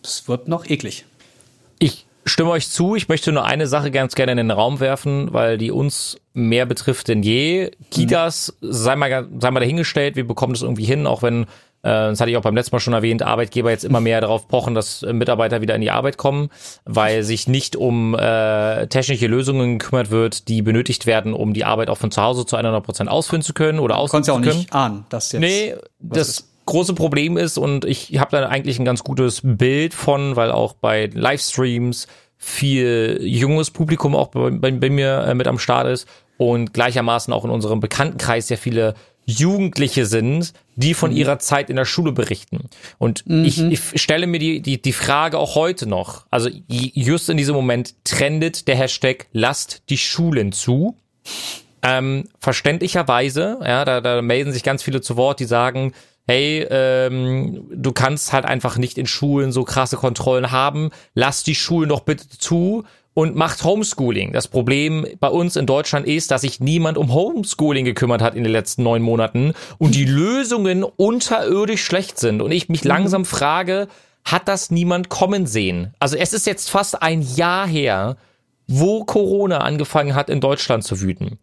es wird noch eklig. Ich stimme euch zu. Ich möchte nur eine Sache ganz gerne in den Raum werfen, weil die uns mehr betrifft denn je. Kitas, sei mal, sei mal dahingestellt, wir bekommen das irgendwie hin, auch wenn, das hatte ich auch beim letzten Mal schon erwähnt, Arbeitgeber jetzt immer mehr darauf pochen, dass äh, Mitarbeiter wieder in die Arbeit kommen, weil sich nicht um äh, technische Lösungen gekümmert wird, die benötigt werden, um die Arbeit auch von zu Hause zu 100 Prozent ausführen zu können oder Du ausführen konntest ja zu auch können. nicht ahnen, dass jetzt. Nee, das ist. große Problem ist, und ich habe da eigentlich ein ganz gutes Bild von, weil auch bei Livestreams viel junges Publikum auch bei, bei, bei mir äh, mit am Start ist und gleichermaßen auch in unserem Bekanntenkreis sehr viele Jugendliche sind, die von ihrer Zeit in der Schule berichten. Und ich, ich stelle mir die, die, die Frage auch heute noch, also just in diesem Moment trendet der Hashtag lasst die Schulen zu. Ähm, verständlicherweise, ja, da, da melden sich ganz viele zu Wort, die sagen, hey, ähm, du kannst halt einfach nicht in Schulen so krasse Kontrollen haben, lass die Schulen doch bitte zu und macht Homeschooling. Das Problem bei uns in Deutschland ist, dass sich niemand um Homeschooling gekümmert hat in den letzten neun Monaten und die Lösungen unterirdisch schlecht sind und ich mich langsam frage, hat das niemand kommen sehen? Also es ist jetzt fast ein Jahr her, wo Corona angefangen hat, in Deutschland zu wüten.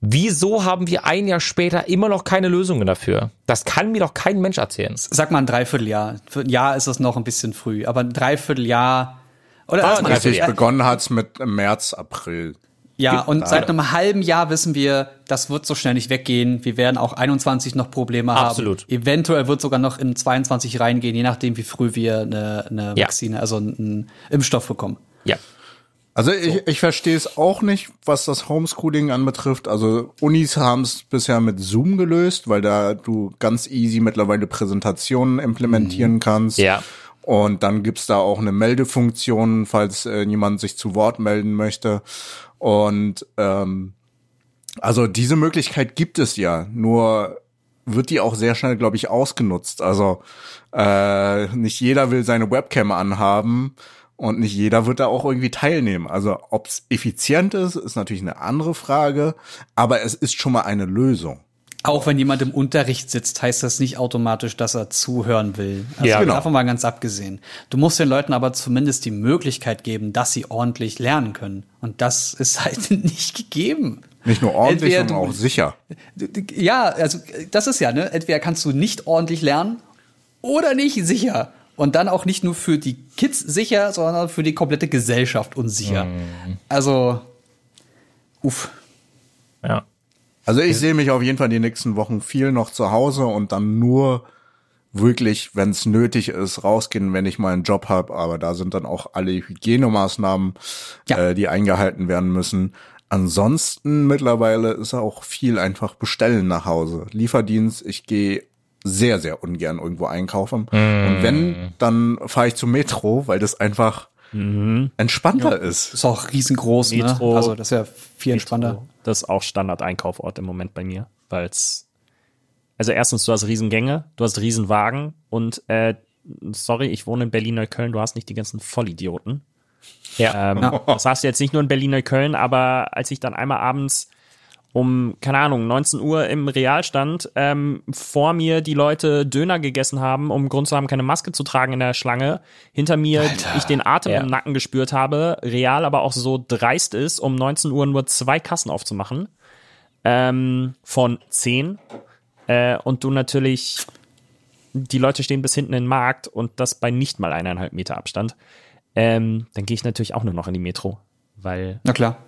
Wieso haben wir ein Jahr später immer noch keine Lösungen dafür? Das kann mir doch kein Mensch erzählen. Sag mal ein Dreivierteljahr. Für ein Jahr ist es noch ein bisschen früh, aber ein Dreivierteljahr. Oder lass mal- Richtig begonnen hat's mit März, April. Ja, und seit einem halben Jahr wissen wir, das wird so schnell nicht weggehen. Wir werden auch 21 noch Probleme Absolut. haben. Eventuell wird sogar noch in 22 reingehen, je nachdem, wie früh wir eine, eine Ja. Vakzine, also einen Impfstoff bekommen. Ja. Also ich, ich verstehe es auch nicht, was das Homeschooling anbetrifft. Also Unis haben es bisher mit Zoom gelöst, weil da du ganz easy mittlerweile Präsentationen implementieren kannst. Ja. Und dann gibt's da auch eine Meldefunktion, falls äh, jemand sich zu Wort melden möchte. Und ähm, also diese Möglichkeit gibt es ja, nur wird die auch sehr schnell, glaube ich, ausgenutzt. Also äh, nicht jeder will seine Webcam anhaben und nicht jeder wird da auch irgendwie teilnehmen. Also ob's effizient ist, ist natürlich eine andere Frage, aber es ist schon mal eine Lösung. Auch wenn jemand im Unterricht sitzt, heißt das nicht automatisch, dass er zuhören will. Also Ja, genau. davon mal ganz abgesehen. Du musst den Leuten aber zumindest die Möglichkeit geben, dass sie ordentlich lernen können. Und das ist halt [laughs] nicht gegeben. Nicht nur ordentlich, Entweder sondern du- auch sicher. Ja, also das ist ja, ne? Entweder kannst du nicht ordentlich lernen oder nicht sicher. Und dann auch nicht nur für die Kids sicher, sondern für die komplette Gesellschaft unsicher. Also, uff. Ja. Also ich sehe mich auf jeden Fall die nächsten Wochen viel noch zu Hause und dann nur wirklich, wenn es nötig ist, rausgehen, wenn ich mal einen Job habe. Aber da sind dann auch alle Hygienemaßnahmen, Ja. äh, die eingehalten werden müssen. Ansonsten mittlerweile ist auch viel einfach bestellen nach Hause. Lieferdienst, ich gehe sehr, sehr ungern irgendwo einkaufen. Und wenn, dann fahre ich zum Metro, weil das einfach entspannter ist. Ist auch riesengroß, Metro- ne? Also das ist ja viel entspannter. Das ist auch Standard-Einkaufort im Moment bei mir, weil es also erstens du hast Riesengänge, du hast Riesenwagen und äh, sorry, ich wohne in Berlin-Neukölln, du hast nicht die ganzen Vollidioten. Ja. Ähm, Das hast du jetzt nicht nur in Berlin-Neukölln, aber als ich dann einmal abends um, keine Ahnung, 19 Uhr im Real stand, ähm, vor mir die Leute Döner gegessen haben, um Grund zu haben, keine Maske zu tragen in der Schlange. Hinter mir ich den Atem Ja. im Nacken gespürt habe, Real aber auch so dreist ist, um 19 Uhr nur zwei Kassen aufzumachen. Ähm, von 10. Äh, und du natürlich, die Leute stehen bis hinten in den Markt und das bei nicht mal eineinhalb Meter Abstand. Ähm, dann gehe ich natürlich auch nur noch in die Metro, weil Na klar.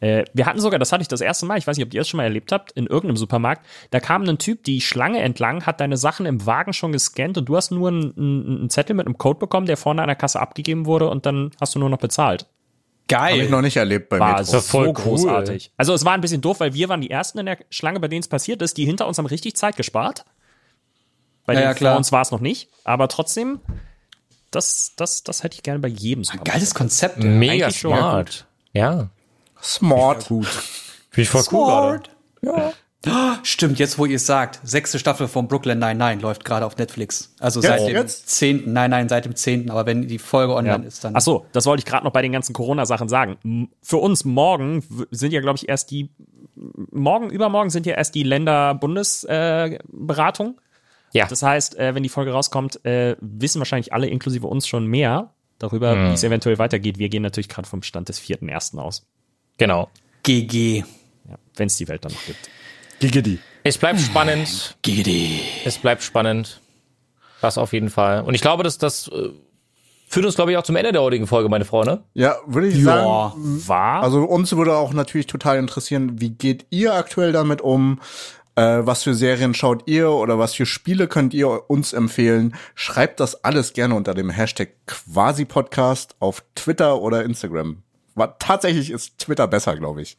Äh, wir hatten sogar, das hatte ich das erste Mal, ich weiß nicht, ob ihr das schon mal erlebt habt, in irgendeinem Supermarkt, da kam ein Typ die Schlange entlang, hat deine Sachen im Wagen schon gescannt und du hast nur einen, einen Zettel mit einem Code bekommen, der vorne an der Kasse abgegeben wurde und dann hast du nur noch bezahlt. Habe ich Geil. noch nicht erlebt bei War Metro. so voll cool. großartig. Also es war ein bisschen doof, weil wir waren die Ersten in der Schlange, bei denen es passiert ist. Die hinter uns haben richtig Zeit gespart. Bei Ja, denen ja, vor uns war es noch nicht. Aber trotzdem, das, das, das hätte ich gerne bei jedem Supermarkt. Geiles Konzept. Mega eigentlich schon smart. Ja. Smart. Finde ich voll cool gerade. Smart. Stimmt, jetzt wo ihr es sagt, sechste Staffel von Brooklyn Nine-Nine läuft gerade auf Netflix. Also Jetzt? seit dem Jetzt? 10. Nein, nein, seit dem 10. Aber wenn die Folge online ist, dann. Ach so, das wollte ich gerade noch bei den ganzen Corona-Sachen sagen. Für uns morgen sind ja, glaube ich, erst die, morgen, übermorgen sind ja erst die Länder-Bundesberatung. Ja. Das heißt, äh, wenn die Folge rauskommt, äh, wissen wahrscheinlich alle, inklusive uns, schon mehr darüber, wie es eventuell weitergeht. Wir gehen natürlich gerade vom Stand des 4.1. aus. Genau. GG. Ja, wenn es die Welt dann noch gibt. Giggity. Es bleibt spannend. GG. Es bleibt spannend. Das auf jeden Fall. Und ich glaube, dass das äh, führt uns, glaube ich, auch zum Ende der heutigen Folge, meine Freunde. Ja, würde ich Ja. sagen. War? Also uns würde auch natürlich total interessieren, wie geht ihr aktuell damit um? Äh, was für Serien schaut ihr oder was für Spiele könnt ihr uns empfehlen? Schreibt das alles gerne unter dem Hashtag Quasi-Podcast auf Twitter oder Instagram. War, tatsächlich ist Twitter besser, glaube ich.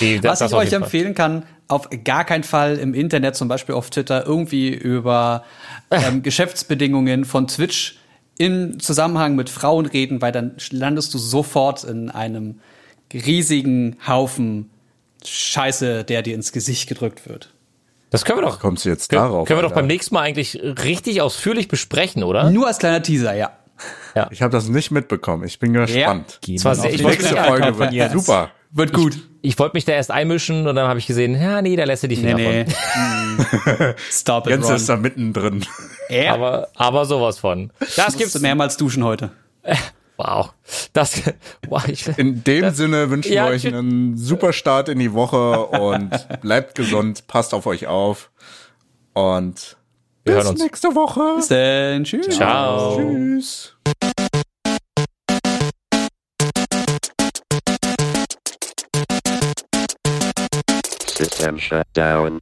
Die, das, Was das ich euch empfehlen kann, auf gar keinen Fall im Internet, zum Beispiel auf Twitter, irgendwie über [laughs] ähm, Geschäftsbedingungen von Twitch im Zusammenhang mit Frauen reden, weil dann landest du sofort in einem riesigen Haufen Scheiße, der dir ins Gesicht gedrückt wird. Das können wir doch. Kommst du jetzt können, darauf? Können wir doch beim nächsten Mal eigentlich richtig ausführlich besprechen, oder? Nur als kleiner Teaser, ja. Ich habe das nicht mitbekommen. Ich bin gespannt. Das war sehr, ich Nächste Folge wird Yes. super. Wird gut. ich wollte mich da erst einmischen und dann habe ich gesehen, ja, nee, da lässt du die Finger Nee, nee. [laughs] Stop it, Jens Ron. ist da mittendrin. Ja. Aber, aber sowas von. Das gibt's. mehrmals duschen heute. [laughs] Wow. Das, wow, ich, In dem Sinne wünschen Ja, wir euch einen super Start in die Woche und [laughs] bleibt gesund, passt auf euch auf und wir bis hören uns. nächste Woche. Bis dann. Tschüss. Ciao. Tschüss. System shut down.